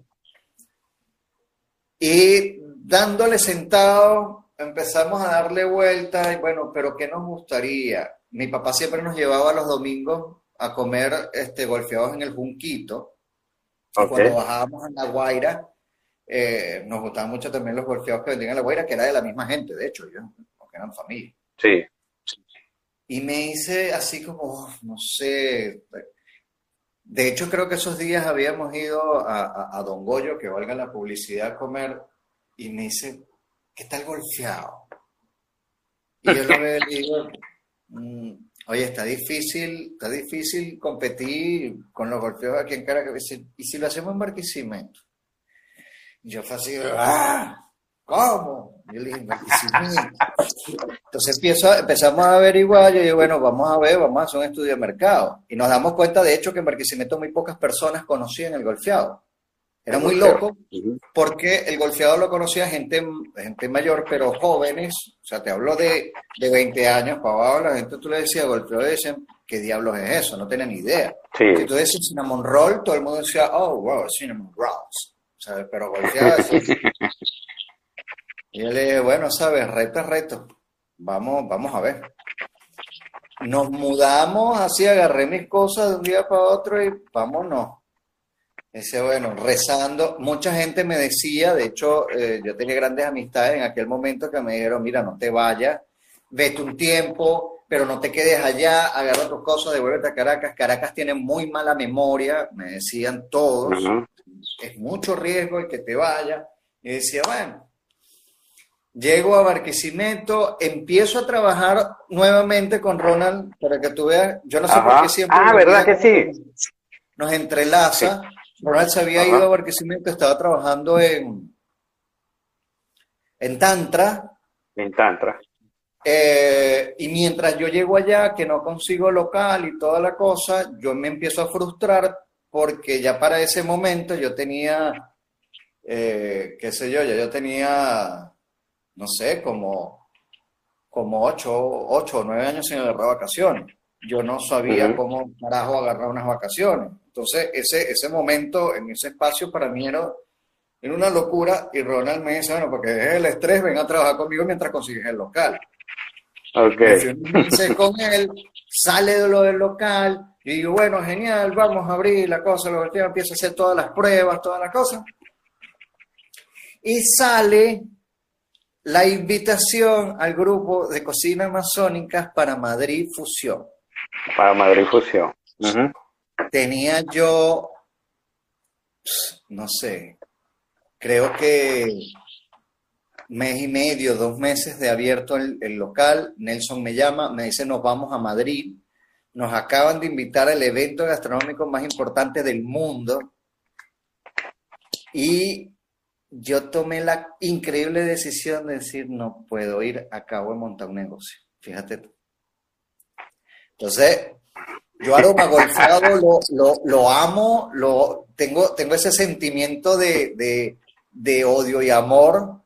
Speaker 3: Y dándole sentado, empezamos a darle vueltas, y bueno, pero ¿qué nos gustaría? Mi papá siempre nos llevaba los domingos a comer este, golfeados en el Junquito. Y
Speaker 2: Ok.
Speaker 3: Cuando bajábamos a La Guaira, eh, nos gustaban mucho también los golfeados que vendían en La Guaira, que era de la misma gente, de hecho, yo, porque eran familia.
Speaker 2: sí.
Speaker 3: Y me hice así como, "Oh, no sé. De hecho, creo que esos días habíamos ido a, a- a Don Goyo, que valga la publicidad, a comer, y me dice, ¿qué tal golfeado? Y yo lo veo y digo, "Mm, oye, está difícil, está difícil competir con los golfeados aquí en Caracas. ¿Y si lo hacemos en Barquisimeto? Y yo fue así, ¡ah! ¿Cómo? Yo le dije. Entonces empiezo, empezamos a averiguar, yo digo, bueno, vamos a ver, vamos a hacer un estudio de mercado. Y nos damos cuenta, de hecho, que en Barquisimeto muy pocas personas conocían el golfeado. Era muy loco porque el golfeado lo conocía gente, gente mayor, pero jóvenes, o sea, te hablo de, de 20 años para abajo, la gente tú le decías golfeado y decían, ¿qué diablos es eso? No tienen ni idea.
Speaker 2: Sí.
Speaker 3: Si tú decías cinnamon roll, todo el mundo decía, oh, wow, cinnamon rolls. ¿Sabes? Pero golfeado. *laughs* y yo le dije, bueno, ¿sabes? Reto es reto. Vamos, vamos a ver. Nos mudamos, así agarré mis cosas de un día para otro y vámonos. Dice, bueno, rezando, mucha gente me decía, de hecho, eh, yo tenía grandes amistades en aquel momento que me dijeron, mira, no te vayas, vete un tiempo, pero no te quedes allá, agarra tus cosas, devuélvete a Caracas. Caracas tiene muy mala memoria, me decían todos, es mucho riesgo el que te vaya. Y decía, bueno, llego a Barquisimeto, empiezo a trabajar nuevamente con Ronald, para que tú veas, yo no sé por qué siempre...
Speaker 2: Ah, ¿verdad que
Speaker 3: cómo Nos entrelaza. Ronald se había
Speaker 2: Ajá.
Speaker 3: ido a Barquisimeto, estaba trabajando en, en Tantra,
Speaker 2: En Tantra.
Speaker 3: eh, y mientras yo llego allá, que no consigo local y toda la cosa, yo me empiezo a frustrar porque ya para ese momento yo tenía, eh, qué sé yo, ya yo tenía, no sé, como, como ocho, ocho o nueve años sin agarrar vacaciones. Yo no sabía cómo carajo agarrar unas vacaciones. Entonces, ese, ese momento en ese espacio para mí era, era una locura y Ronald me dice, bueno, porque es el estrés, ven a trabajar conmigo mientras consigues el local.
Speaker 2: Ok.
Speaker 3: Me fui unos meses con él, sale de lo del local, y digo, bueno, genial, vamos a abrir la cosa, lo que empiezo a hacer todas las pruebas, todas las cosas. Y sale la invitación al grupo de cocinas masónicas para Madrid Fusión.
Speaker 2: Para Madrid Fusión.
Speaker 3: Tenía yo, no sé, creo que mes y medio, dos meses de abierto el, el local. Nelson me llama, me dice, nos vamos a Madrid. Nos acaban de invitar al evento gastronómico más importante del mundo. Y yo tomé la increíble decisión de decir, no puedo ir, acabo de montar un negocio. Fíjate. Entonces, yo aroma golfeado *laughs* lo, lo, lo amo, lo, tengo, tengo ese sentimiento de, de, de odio y amor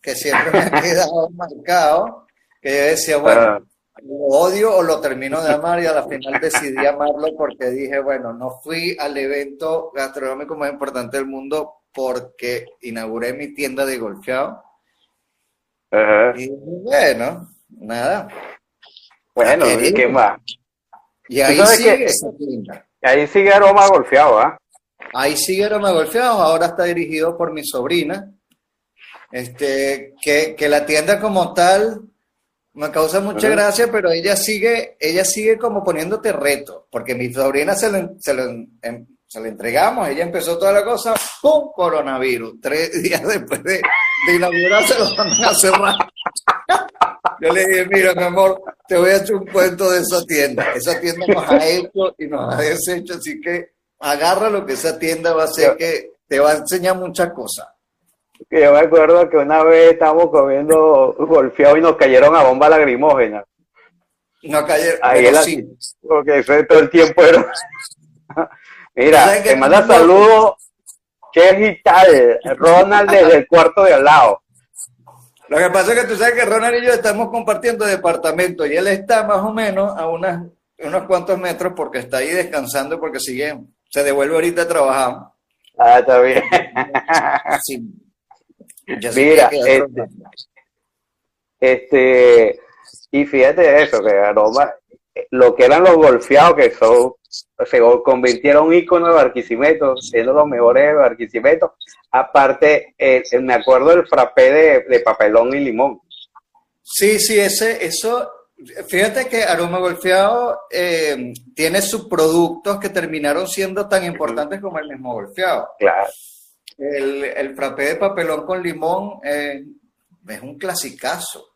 Speaker 3: que siempre me ha *laughs* quedado marcado, que yo decía, bueno, lo odio o lo termino de amar y a la final decidí amarlo porque dije, bueno, no fui al evento gastronómico más importante del mundo porque inauguré mi tienda de golfeado
Speaker 2: ajá.
Speaker 3: y bueno, nada.
Speaker 2: Bueno, ¿y qué más?
Speaker 3: Y ahí sigue esa tienda.
Speaker 2: Ahí sigue aroma golfeado, ¿ah?
Speaker 3: Ahí sigue Aroma Golfeados, ahora está dirigido por mi sobrina. Este, que, que la tienda como tal me causa mucha gracia, pero ella sigue, ella sigue como poniéndote reto, porque mi sobrina se lo, se lo, se lo entregamos, ella empezó toda la cosa, ¡pum! coronavirus. Tres *laughs* días después de, de inaugurar se lo van a cerrar. Yo le dije, mira, mi amor, te voy a echar un cuento de esa tienda. Esa tienda nos ha hecho y nos ha deshecho, así que agarra lo que esa tienda va a hacer, que te va a enseñar muchas cosas.
Speaker 2: Yo me acuerdo que una vez estábamos comiendo golfeado y nos cayeron a bomba lagrimógena.
Speaker 3: No caer,
Speaker 2: Ahí es
Speaker 3: sí.
Speaker 2: Porque eso todo el tiempo era. Mira,
Speaker 3: ¿Sabes qué
Speaker 2: te manda saludos, y tal, Ronald desde el cuarto de al lado.
Speaker 3: Lo que pasa es que tú sabes que Ronald y yo estamos compartiendo departamento y él está más o menos a unas, unos cuantos metros porque está ahí descansando porque sigue, se devuelve ahorita a trabajar.
Speaker 2: Ah, está bien. *laughs*
Speaker 3: Sí.
Speaker 2: Mira, este. Este, y fíjate eso, que aroma, lo que eran los golfeados, que son, se convirtieron íconos de Barquisimeto, siendo los mejores de Barquisimeto. Aparte, eh, me acuerdo del frappé de, de papelón y limón.
Speaker 3: Sí, sí, ese, eso, fíjate que Aroma Golfeado eh, tiene subproductos que terminaron siendo tan importantes como el mismo golfeado.
Speaker 2: Claro.
Speaker 3: El, el frappé de papelón con limón eh, es un clasicazo.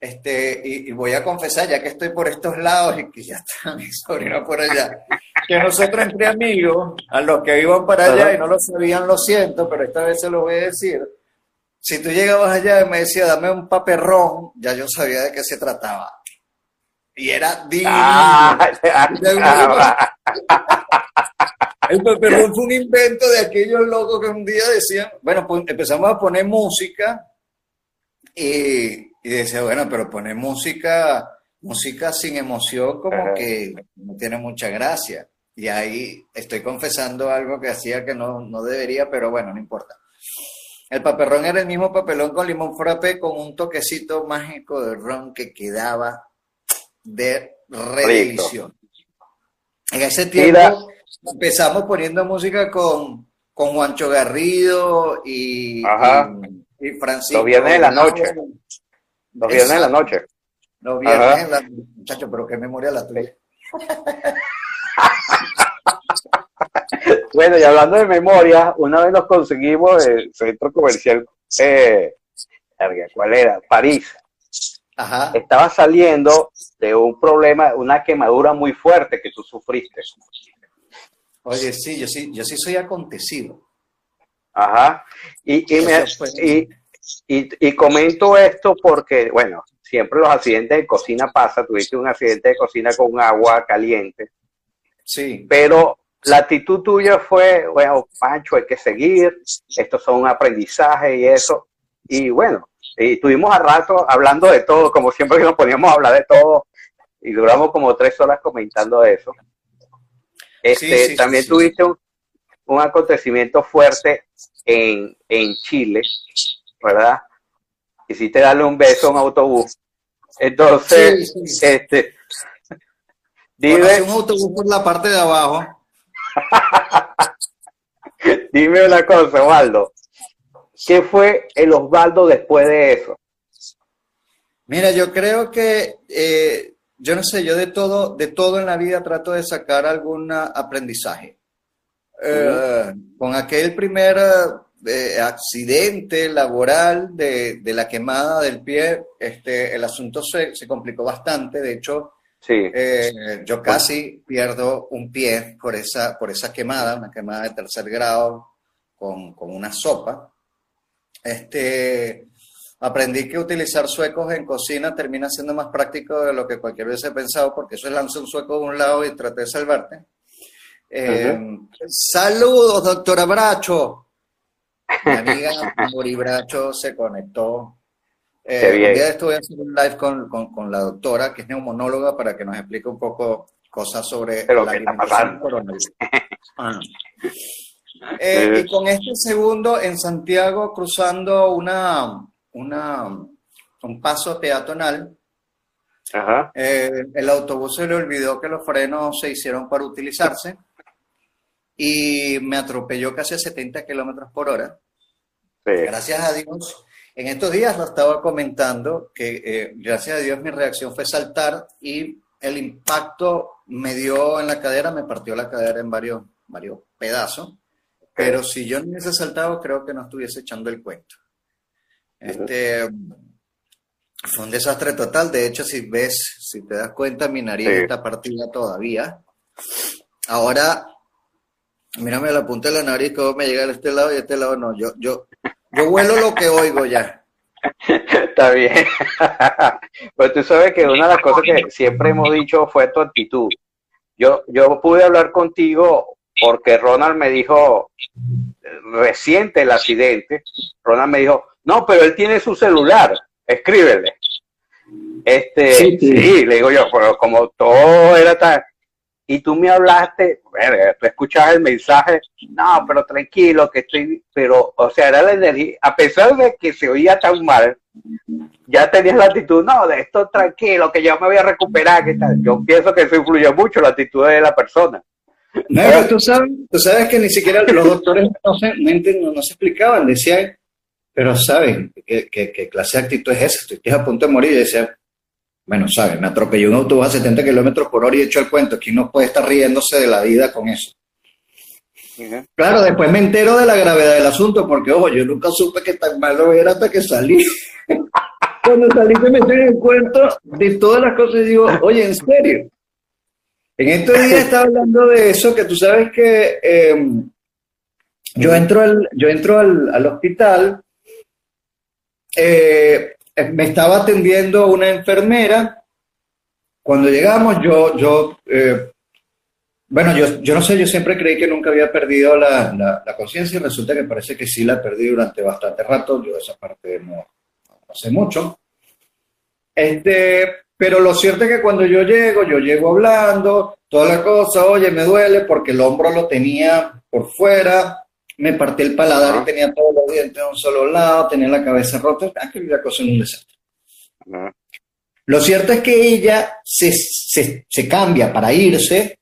Speaker 3: Este, y, y voy a confesar, ya que estoy por estos lados y que ya está *laughs* mi sobrino por allá, que nosotros entre amigos, a los que iban para allá y no lo sabían, lo siento, pero esta vez se lo voy a decir. Si tú llegabas allá y me decía, dame un paperrón, ya yo sabía de qué se trataba. Y era divino.
Speaker 2: Ah, *laughs*
Speaker 3: El papelón fue un invento de aquellos locos que un día decían, bueno, pues empezamos a poner música y, y decía, bueno, pero poner música, música sin emoción como
Speaker 2: Ajá.
Speaker 3: que no tiene mucha gracia. Y ahí estoy confesando algo que hacía que no, no debería, pero bueno, no importa. El paperrón era el mismo papelón con limón frappé con un toquecito mágico de ron que quedaba de re
Speaker 2: Rico.
Speaker 3: delicioso. En ese tiempo
Speaker 2: Mira.
Speaker 3: empezamos poniendo música con, con Juancho Garrido y,
Speaker 2: Ajá.
Speaker 3: y, y Francisco.
Speaker 2: Los viernes de la noche. Los viernes de la noche.
Speaker 3: Los viernes
Speaker 2: Ajá.
Speaker 3: en la Muchacho, pero qué memoria la tuya. *laughs*
Speaker 2: Bueno, y hablando de memoria, una vez nos conseguimos el centro comercial, eh, ¿cuál era? París.
Speaker 3: Ajá.
Speaker 2: Estaba saliendo de un problema, una quemadura muy fuerte que tú sufriste.
Speaker 3: Oye, sí, yo sí, yo sí soy acontecido.
Speaker 2: Ajá. Y, y, me- y, y- y comento esto porque, bueno, siempre los accidentes de cocina pasa. Tuviste un accidente de cocina con agua caliente,
Speaker 3: Sí.
Speaker 2: pero la actitud tuya fue, bueno, Pancho, hay que seguir, estos son un aprendizaje y eso. Y bueno, y estuvimos a rato hablando de todo, como siempre que nos poníamos a hablar de todo, y duramos como tres horas comentando eso. Este,
Speaker 3: Sí, sí,
Speaker 2: también
Speaker 3: sí.
Speaker 2: tuviste un, un acontecimiento fuerte en, en Chile, ¿verdad? Quisiste darle un beso a un autobús. Entonces,
Speaker 3: Sí, sí.
Speaker 2: este, dime,
Speaker 3: un autobús por la parte de abajo. *laughs*
Speaker 2: dime una cosa, Osvaldo. ¿Qué fue el Osvaldo después de eso?
Speaker 3: Mira, yo creo que, eh, yo no sé, yo de todo, de todo en la vida trato de sacar algún aprendizaje. Eh, Con aquel primer accidente laboral de, de la quemada del pie, este, el asunto se, se complicó bastante. De hecho,
Speaker 2: Sí,
Speaker 3: eh, yo casi pierdo un pie por esa, por esa quemada, una quemada de tercer grado con, con una sopa. Este, aprendí que utilizar suecos en cocina termina siendo más práctico de lo que cualquier vez he pensado, porque eso es lanzar un sueco de un lado y traté de salvarte. Eh, Saludos, doctora Bracho. Mi amiga Mori Bracho se conectó. Eh, un día estuve haciendo un live con, con, con la doctora, que es neumonóloga, para que nos explique un poco cosas sobre
Speaker 2: Pero,
Speaker 3: la
Speaker 2: ¿qué está
Speaker 3: alimentación coronavirus. *laughs* Ah. Eh, y con este segundo en Santiago, cruzando una, una, un paso peatonal,
Speaker 2: ajá,
Speaker 3: eh, el autobús se le olvidó que los frenos se hicieron para utilizarse y me atropelló casi a 70 kilómetros por hora.
Speaker 2: Sí,
Speaker 3: Gracias a Dios, en estos días lo estaba comentando que eh, gracias a Dios mi reacción fue saltar y el impacto me dio en la cadera, me partió la cadera en varios, varios pedazos. Pero si yo no hubiese saltado, creo que no estuviese echando el cuento. Este, fue un desastre total. De hecho, si ves, si te das cuenta, mi nariz
Speaker 2: Sí.
Speaker 3: está partida todavía. Ahora, mírame la punta de la nariz, que me llega a este lado y este lado no. Yo, yo, yo vuelo lo que oigo ya.
Speaker 2: está bien. Pues tú sabes que una de las cosas que siempre hemos dicho fue tu actitud. Yo, yo pude hablar contigo porque Ronald me dijo, reciente el accidente, Ronald me dijo, no, pero él tiene su celular, escríbele. Este,
Speaker 4: Sí,
Speaker 2: sí,
Speaker 4: sí.
Speaker 2: le digo yo, pero como todo era tan... Y tú me hablaste, verga, tú escuchabas el mensaje, no, pero tranquilo, que estoy, pero, o sea, era la energía, a pesar de que se oía tan mal, ya tenías la actitud, no, de esto tranquilo, que yo me voy a recuperar, que tal. Yo pienso que eso influye mucho la actitud de la persona.
Speaker 3: No, pero tú sabes, tú sabes que ni siquiera los doctores *laughs* no se, no, no- se explicaban, decían, pero saben, ¿qué, qué, qué clase de actitud es esa? Estoy a punto de morir decían, bueno, saben, me atropelló un autobús a 70 kilómetros por hora y he hecho el cuento, ¿quién no puede estar riéndose de la vida con eso? Claro, después me entero de la gravedad del asunto, porque ojo, yo nunca supe que tan malo era hasta que salí. *laughs* Cuando salí me estoy en el cuento de todas las cosas y digo, oye, en serio. En estos días *laughs* estaba hablando de eso, que tú sabes que eh, yo entro al, yo entro al, al hospital, eh, me estaba atendiendo una enfermera. Cuando llegamos, yo, yo eh, bueno, yo, yo no sé, yo siempre creí que nunca había perdido la, la, la conciencia y resulta que parece que sí la perdí durante bastante rato. Yo esa parte no, no sé mucho. Este, pero lo cierto es que cuando yo llego, yo llego hablando, toda la cosa, oye, me duele porque el hombro lo tenía por fuera, me partí el paladar
Speaker 2: Ajá.
Speaker 3: y tenía todos los dientes de un solo lado, tenía la cabeza rota, ah, que la cosa en un desastre.
Speaker 2: Ajá.
Speaker 3: Lo cierto es que ella se, se, se cambia para irse.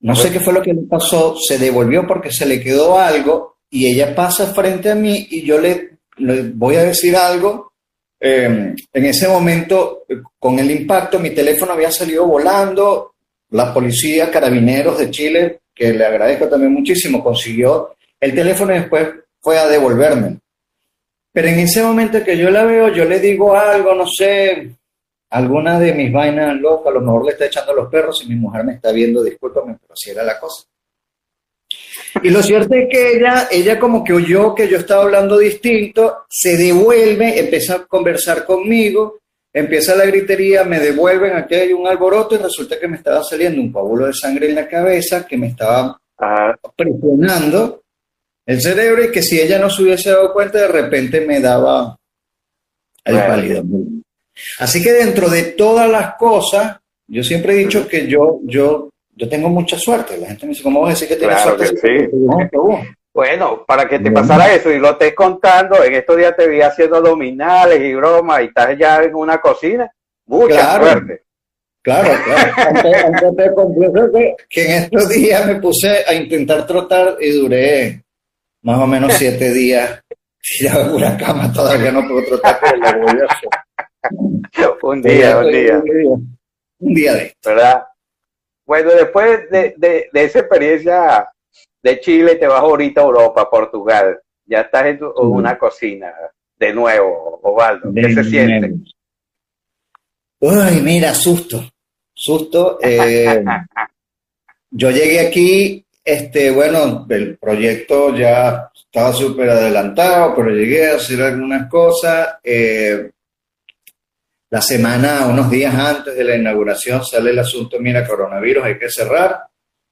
Speaker 3: No sé qué fue lo que le pasó. Se devolvió porque se le quedó algo y ella pasa frente a mí y yo le, le voy a decir algo. Eh, en ese momento, eh, con el impacto, mi teléfono había salido volando. La policía, carabineros de Chile, que le agradezco también muchísimo, consiguió el teléfono después fue a devolverme. Pero en ese momento que yo la veo, yo le digo algo, no sé, alguna de mis vainas locas, a lo mejor le está echando a los perros y mi mujer me está viendo, discúlpame, pero así era la cosa. Y lo cierto es que ella, ella como que oyó que yo estaba hablando distinto, se devuelve, empieza a conversar conmigo, empieza la gritería, me devuelven, aquí hay un alboroto y resulta que me estaba saliendo un coágulo de sangre en la cabeza, que me estaba presionando el cerebro y que si ella no se hubiese dado cuenta, de repente me daba el
Speaker 2: Bueno.
Speaker 3: pálido. Así que dentro de todas las cosas, yo siempre he dicho que yo, yo, yo tengo mucha suerte. La gente me dice, ¿cómo vas a decir que tienes
Speaker 2: Claro
Speaker 3: suerte?
Speaker 2: que sí. Bueno, para que te pasara eso y lo estés contando, en estos días te vi haciendo abdominales y bromas y estás ya en una cocina. Mucha
Speaker 3: Claro.
Speaker 2: suerte.
Speaker 3: Claro, claro. *laughs* Aunque, aunque te que en estos días me puse a intentar trotar y duré más o menos siete días tirado en una cama. Todavía no puedo a hacer.
Speaker 2: Un día, un día,
Speaker 3: Un día de
Speaker 2: ¿verdad? Bueno, después de, de, de esa experiencia de Chile, te vas ahorita a Europa, Portugal. Ya estás en, tu- una cocina de nuevo, Osvaldo. ¿Qué se siente?
Speaker 3: Uy, mira, susto, susto. eh, *laughs* yo llegué aquí, este, bueno, el proyecto ya estaba súper adelantado, pero llegué a hacer algunas cosas. eh, la semana, unos días antes de la inauguración, sale el asunto, mira, coronavirus, hay que cerrar.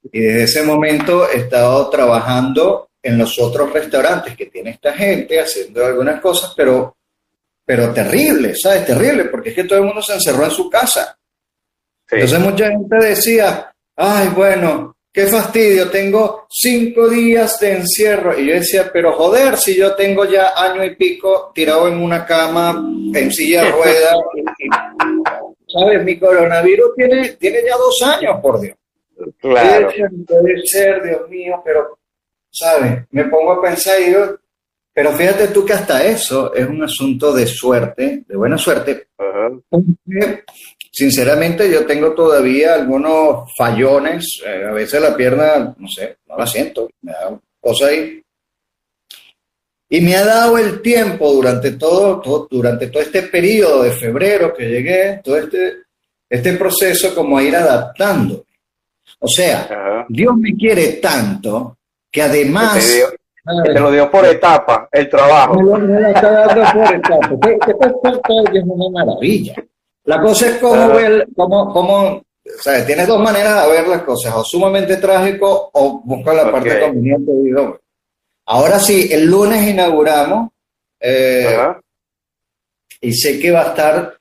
Speaker 3: Y desde ese momento he estado trabajando en los otros restaurantes que tiene esta gente, haciendo algunas cosas, pero pero terrible, ¿sabes? Terrible, porque es que todo el mundo se encerró en su casa.
Speaker 2: Sí.
Speaker 3: Entonces mucha gente decía, ay, bueno, qué fastidio, tengo cinco días de encierro. Y yo decía, pero joder, si yo tengo ya año y pico tirado en una cama, en silla de ruedas, ¿sabes? Mi coronavirus tiene, tiene ya dos años, por Dios.
Speaker 2: Claro.
Speaker 3: Puede ser, puede ser, Dios mío, pero, ¿sabes? Me pongo a pensar y digo, pero fíjate tú que hasta eso es un asunto de suerte, de buena suerte,
Speaker 2: Ajá.
Speaker 3: porque, Sinceramente, yo tengo todavía algunos fallones. eh, a veces la pierna, no sé, no la siento. Me da cosa ahí. Y me ha dado el tiempo durante todo, todo- durante todo este periodo de febrero que llegué, todo este, este proceso como a ir adaptando. O sea,
Speaker 2: Ajá.
Speaker 3: Dios me quiere tanto Que además...
Speaker 2: te, lo dio por etapa, el trabajo.
Speaker 3: Lo- me lo está dando por etapas. ¿Qué- qué te? Es una maravilla. La cosa es cómo
Speaker 2: Claro.
Speaker 3: ver, cómo, cómo, ¿sabes? Tienes dos maneras de ver las cosas, o sumamente trágico o buscar la parte conveniente. Digo. Ahora sí, el lunes inauguramos eh,
Speaker 2: Ajá.
Speaker 3: y sé que va a estar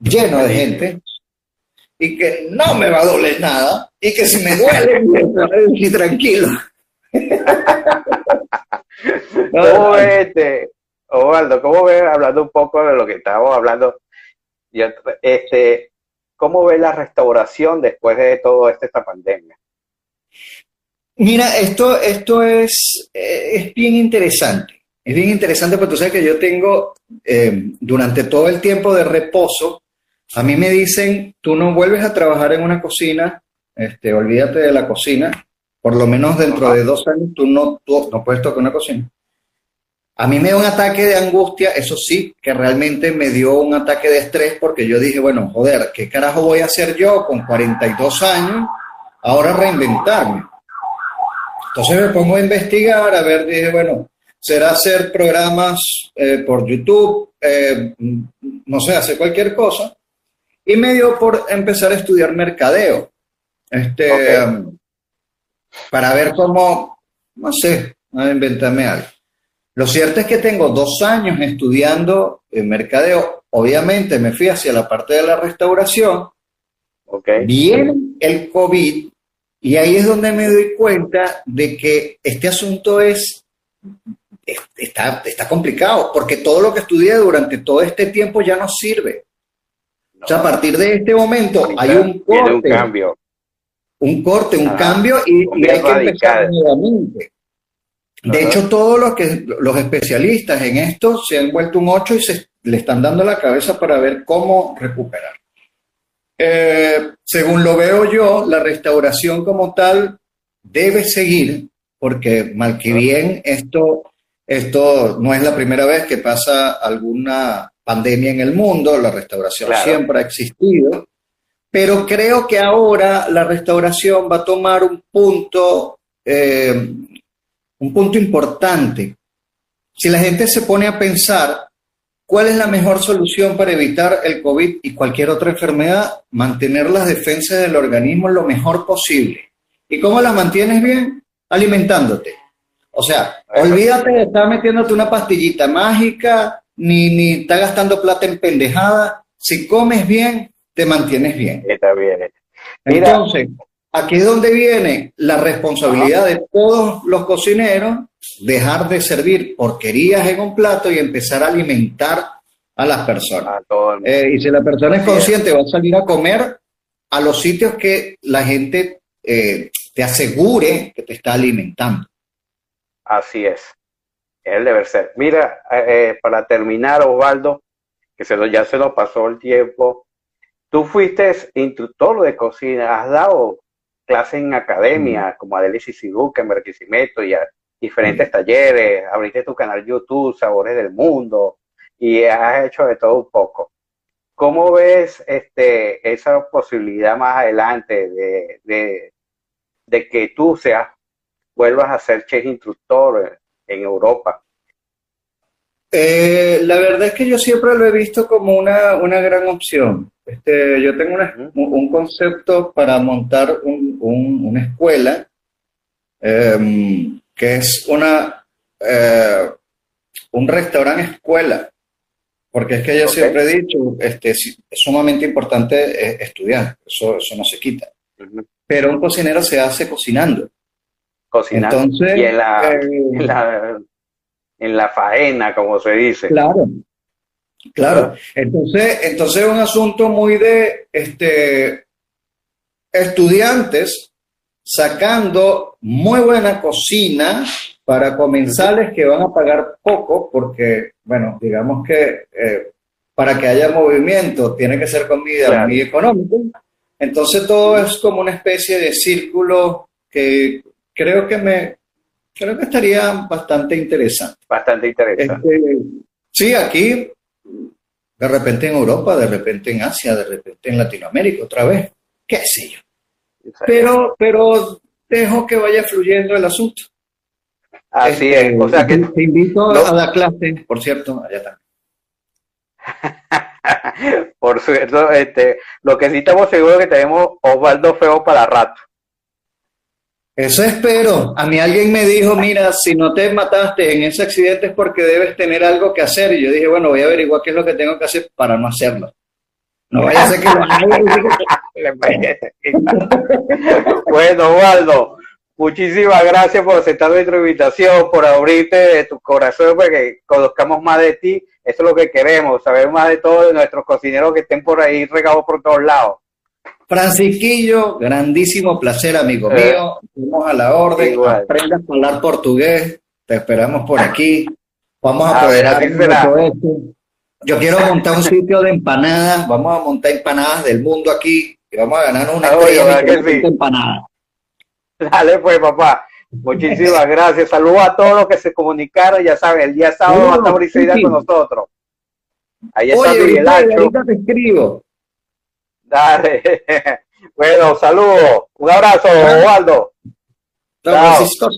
Speaker 3: lleno de gente y que no me va a doler nada y que si me duele, me voy a decir tranquilo.
Speaker 2: ¿Cómo ves, este, Osvaldo, cómo ves, hablando un poco de lo que estábamos hablando, y, este, cómo ves la restauración después de todo esto, esta pandemia?
Speaker 3: Mira, esto, esto es, eh, es bien interesante. Es bien interesante porque tú sabes que yo tengo, eh, durante todo el tiempo de reposo, a mí me dicen, tú no vuelves a trabajar en una cocina, este, olvídate de la cocina, por lo menos dentro
Speaker 2: Ajá.
Speaker 3: de dos años tú no, tú no puedes tocar una cocina. A mí me dio un ataque de angustia, eso sí, que realmente me dio un ataque de estrés porque yo dije, bueno, joder, ¿qué carajo voy a hacer yo con 42 años ahora reinventarme? Entonces me pongo a investigar, a ver, dije, bueno, será hacer programas eh, por YouTube, eh, mm, no sé, hacer cualquier cosa. Y me dio por empezar a estudiar mercadeo. Este, um, para ver cómo, no sé, inventarme algo. Lo cierto es que tengo dos años estudiando en mercadeo. Obviamente me fui hacia la parte de la restauración.
Speaker 2: Okay.
Speaker 3: Viene el COVID y ahí es donde me doy cuenta de que este asunto es, está, está complicado, porque todo lo que estudié durante todo este tiempo ya no sirve. O sea, a partir de este momento hay un corte.
Speaker 2: un cambio.
Speaker 3: Un corte, un cambio y, y hay que empezar nuevamente. De hecho, todos los, que, los especialistas en esto se han vuelto un 8 y se le están dando la cabeza para ver cómo recuperar. Eh, según lo veo yo, la restauración como tal debe seguir, porque mal que bien esto, esto no es la primera vez que pasa alguna pandemia en el mundo, la restauración
Speaker 2: Claro.
Speaker 3: siempre ha existido, pero creo que ahora la restauración va a tomar un punto, eh, un punto importante. Si la gente se pone a pensar cuál es la mejor solución para evitar el COVID y cualquier otra enfermedad, mantener las defensas del organismo lo mejor posible. ¿Y cómo las mantienes bien? Alimentándote. O sea, olvídate de estar metiéndote una pastillita mágica, ni, ni estar gastando plata en pendejada. Si comes bien, te mantienes bien.
Speaker 2: Está bien. Mira.
Speaker 3: Entonces, aquí es donde viene la responsabilidad de todos los cocineros, dejar de servir porquerías en un plato y empezar a alimentar a las personas.
Speaker 2: A.
Speaker 3: Eh, y si la persona es consciente, va a salir a comer a los sitios que la gente eh, te asegure que te está alimentando.
Speaker 2: Así es. Es el deber ser. Mira, eh, para terminar, Osvaldo, que se ya se nos pasó el tiempo, tú fuiste instructor de cocina, has dado clases en academia, como Adelis y Siduca, en Barquisimeto, y a diferentes talleres, abriste tu canal YouTube, Sabores del Mundo, y has hecho de todo un poco. ¿Cómo ves este, esa posibilidad más adelante de, de, de que tú seas, vuelvas a ser chef instructor en Europa?
Speaker 3: Eh, la verdad es que yo siempre lo he visto como una, una gran opción. Este, yo tengo una- un concepto para montar un- un- una escuela em, que es una, eh, un restaurante escuela. Porque es que yo siempre he dicho, este, es sumamente importante eh, estudiar, eso, eso no se quita. Pero un cocinero se hace cocinando.
Speaker 2: Cocinar
Speaker 3: Entonces,
Speaker 2: y en la, en la en la faena, como se dice.
Speaker 3: Claro, claro. Entonces, entonces es un asunto muy de este, estudiantes sacando muy buena cocina para comensales que van a pagar poco, porque, bueno, digamos que eh, para que haya movimiento tiene que ser comida
Speaker 2: Claro.
Speaker 3: muy económica. Entonces todo es como una especie de círculo que creo que me creo que estaría bastante interesante.
Speaker 2: Bastante interesante.
Speaker 3: Este, sí, aquí, de repente en Europa, de repente en Asia, de repente en Latinoamérica, otra vez, qué sé yo. Pero, pero dejo que vaya fluyendo el asunto.
Speaker 2: Así
Speaker 3: Este,
Speaker 2: es. O sea que
Speaker 3: te invito
Speaker 2: no-
Speaker 3: a dar clase, por cierto, allá también. *laughs*
Speaker 2: Por cierto, este, lo que sí estamos seguros es que tenemos Osvaldo Feo para rato.
Speaker 3: Eso espero. A mí alguien me dijo, mira, si no te mataste en ese accidente es porque debes tener algo que hacer. Y yo dije, bueno, voy a averiguar qué es lo que tengo que hacer para no hacerlo. No vaya a ser *laughs*
Speaker 2: bueno, Osvaldo, muchísimas gracias por aceptar nuestra invitación, por abrirte de tu corazón, para que conozcamos más de ti. Eso es lo que queremos, saber más de todos de nuestros cocineros que estén por ahí regados por todos lados.
Speaker 3: Francisquillo, grandísimo placer, amigo
Speaker 2: Eh.
Speaker 3: mío. Estamos a la orden.
Speaker 2: Igual.
Speaker 3: Aprenda a hablar portugués. Te esperamos por aquí. Vamos a
Speaker 2: A
Speaker 3: de
Speaker 2: será.
Speaker 3: todo esto. Yo quiero montar un sitio de empanadas. Vamos a montar empanadas del mundo aquí. Y vamos a ganar una
Speaker 2: Ah, oye,
Speaker 3: empanadas.
Speaker 2: Dale pues, papá. *laughs* Muchísimas gracias. Saludos a todos los que se comunicaron. Ya saben, el día sábado va a estar con nosotros. Ahí está
Speaker 3: Oye,
Speaker 2: Miguel
Speaker 3: ahorita te escribo.
Speaker 2: Dale. *laughs* Bueno, saludos. Un abrazo, Osvaldo.
Speaker 3: Francisco.